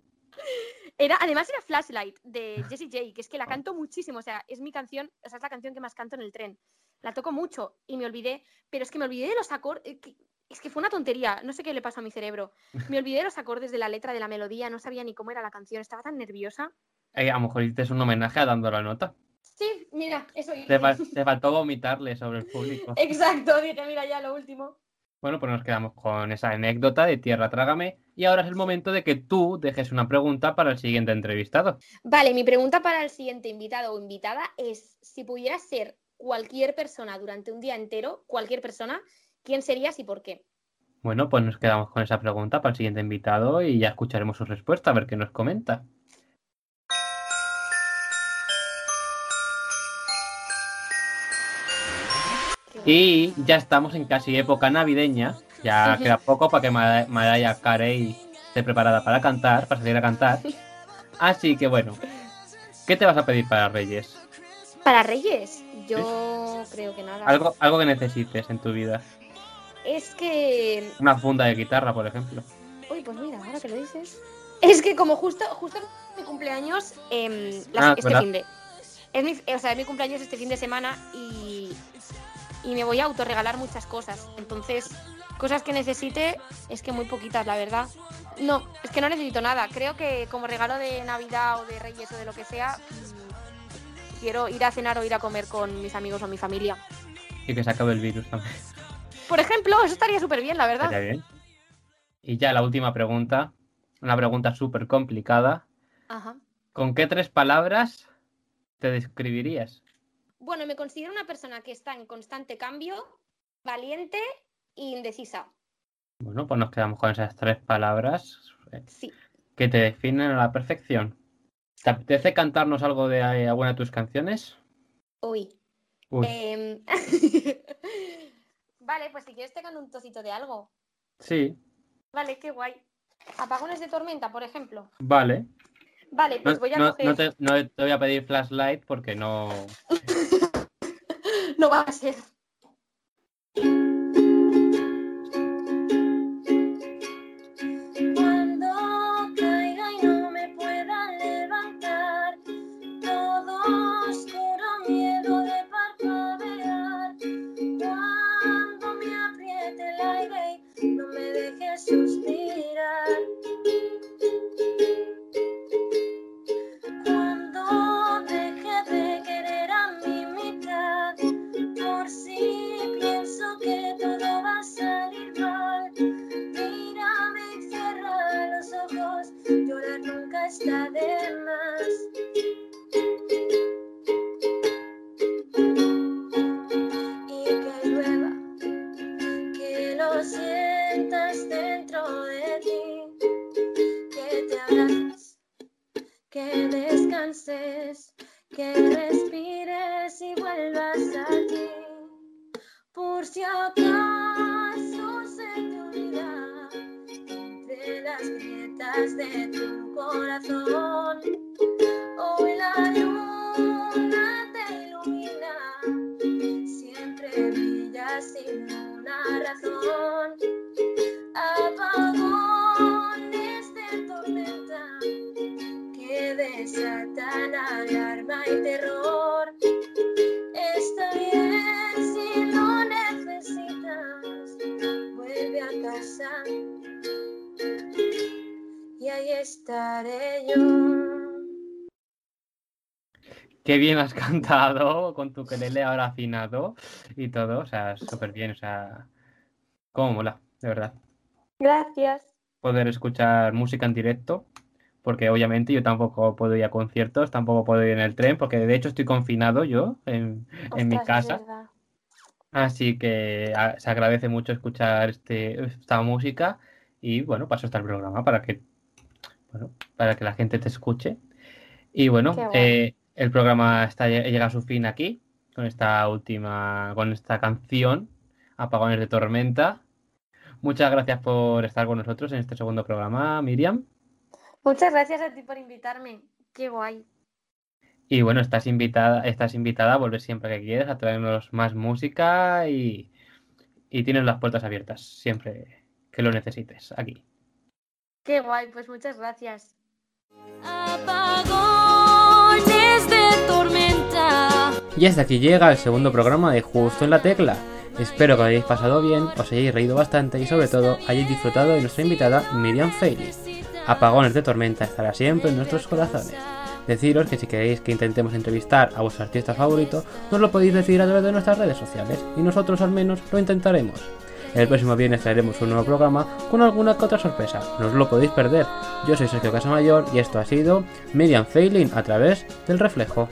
Era, además era Flashlight de Jessie J, que es que la canto muchísimo, o sea, es mi canción, o sea, es la canción que más canto en el tren. La toco mucho y me olvidé, pero es que me olvidé de los acordes, es que fue una tontería, no sé qué le pasó a mi cerebro. Me olvidé de los acordes de la letra, de la melodía, no sabía ni cómo era la canción, estaba tan nerviosa. Eh, a lo mejor hiciste un homenaje a dando la nota. Sí, mira, eso hice. Te, fal- te faltó vomitarle sobre el público. *laughs* Exacto, dije, mira ya lo último. Bueno, pues nos quedamos con esa anécdota de Tierra Trágame. Y ahora es el momento de que tú dejes una pregunta para el siguiente entrevistado. Vale, mi pregunta para el siguiente invitado o invitada es, si pudieras ser cualquier persona durante un día entero, cualquier persona, ¿quién serías y por qué? Bueno, pues nos quedamos con esa pregunta para el siguiente invitado y ya escucharemos su respuesta, a ver qué nos comenta. Y ya estamos en casi época navideña. Ya queda poco para que Mariah Carey esté preparada para cantar, para salir a cantar. *laughs* Así que bueno, ¿qué te vas a pedir para Reyes? Para Reyes, yo creo que nada. Algo, algo que necesites en tu vida. Es que. Una funda de guitarra, por ejemplo. Uy, pues mira, ahora que lo dices. Es que como justo, justo mi cumpleaños em, las- Ah, este ¿verdad? fin de. Es mi, o sea, es mi cumpleaños este fin de semana y. y me voy a autorregalar muchas cosas. Entonces, cosas que necesite es que muy poquitas, la verdad. No, es que no necesito nada. Creo que como regalo de Navidad o de Reyes o de lo que sea, quiero ir a cenar o ir a comer con mis amigos o mi familia. Y que se acabe el virus también. Por ejemplo, eso estaría súper bien, la verdad. Estaría bien. Y ya la última pregunta, una pregunta súper complicada. Ajá. ¿Con qué tres palabras te describirías? Bueno, me considero una persona que está en constante cambio, valiente e indecisa. Bueno, pues nos quedamos con esas tres palabras eh, Sí. que te definen a la perfección. ¿Te apetece cantarnos algo de eh, alguna de tus canciones? Uy. Uy, Em, *laughs* vale, pues si quieres te canto un trocito de algo. sí, Vale, qué guay. Apagones de tormenta, por ejemplo. vale. Vale, No, pues voy a no- coger. no te, no te voy a pedir flashlight porque no... *laughs* No va a ser. Que respires y vuelvas aquí. Por si acaso se te olvida entre las grietas de tu corazón. Alarma y terror. Está bien si lo necesitas, vuelve a casa y ahí estaré yo. Qué bien has cantado con tu quelele ahora afinado y todo, o sea, súper bien, o sea, cómo mola, de verdad. Gracias. Poder escuchar música en directo, porque obviamente yo tampoco puedo ir a conciertos, tampoco puedo ir en el tren, porque de hecho estoy confinado yo en, en mi casa, así que a- se agradece mucho escuchar este, esta música y bueno, paso está el programa para que, bueno, para que la gente te escuche. Y bueno, eh, el programa está, llega a su fin aquí, con esta última, con esta canción, Apagones de Tormenta. Muchas gracias por estar con nosotros en este segundo programa, Miriam. Muchas gracias a ti por invitarme. Qué guay. Y bueno, estás invitada, estás invitada a volver siempre que quieras, a traernos más música y, y tienes las puertas abiertas siempre que lo necesites aquí. Qué guay, pues muchas gracias. Apagones de tormenta. Y hasta aquí llega el segundo programa de Justo en la Tecla. Espero que lo hayáis pasado bien, os hayáis reído bastante y sobre todo hayáis disfrutado de nuestra invitada Miriam Feili. Apagones de Tormenta estará siempre en nuestros corazones. Deciros que si queréis que intentemos entrevistar a vuestro artista favorito, nos lo podéis decir a través de nuestras redes sociales y nosotros al menos lo intentaremos. El próximo viernes traeremos un nuevo programa con alguna que otra sorpresa, no os lo podéis perder. Yo soy Sergio Casamayor y esto ha sido Miriam Failing a través del reflejo.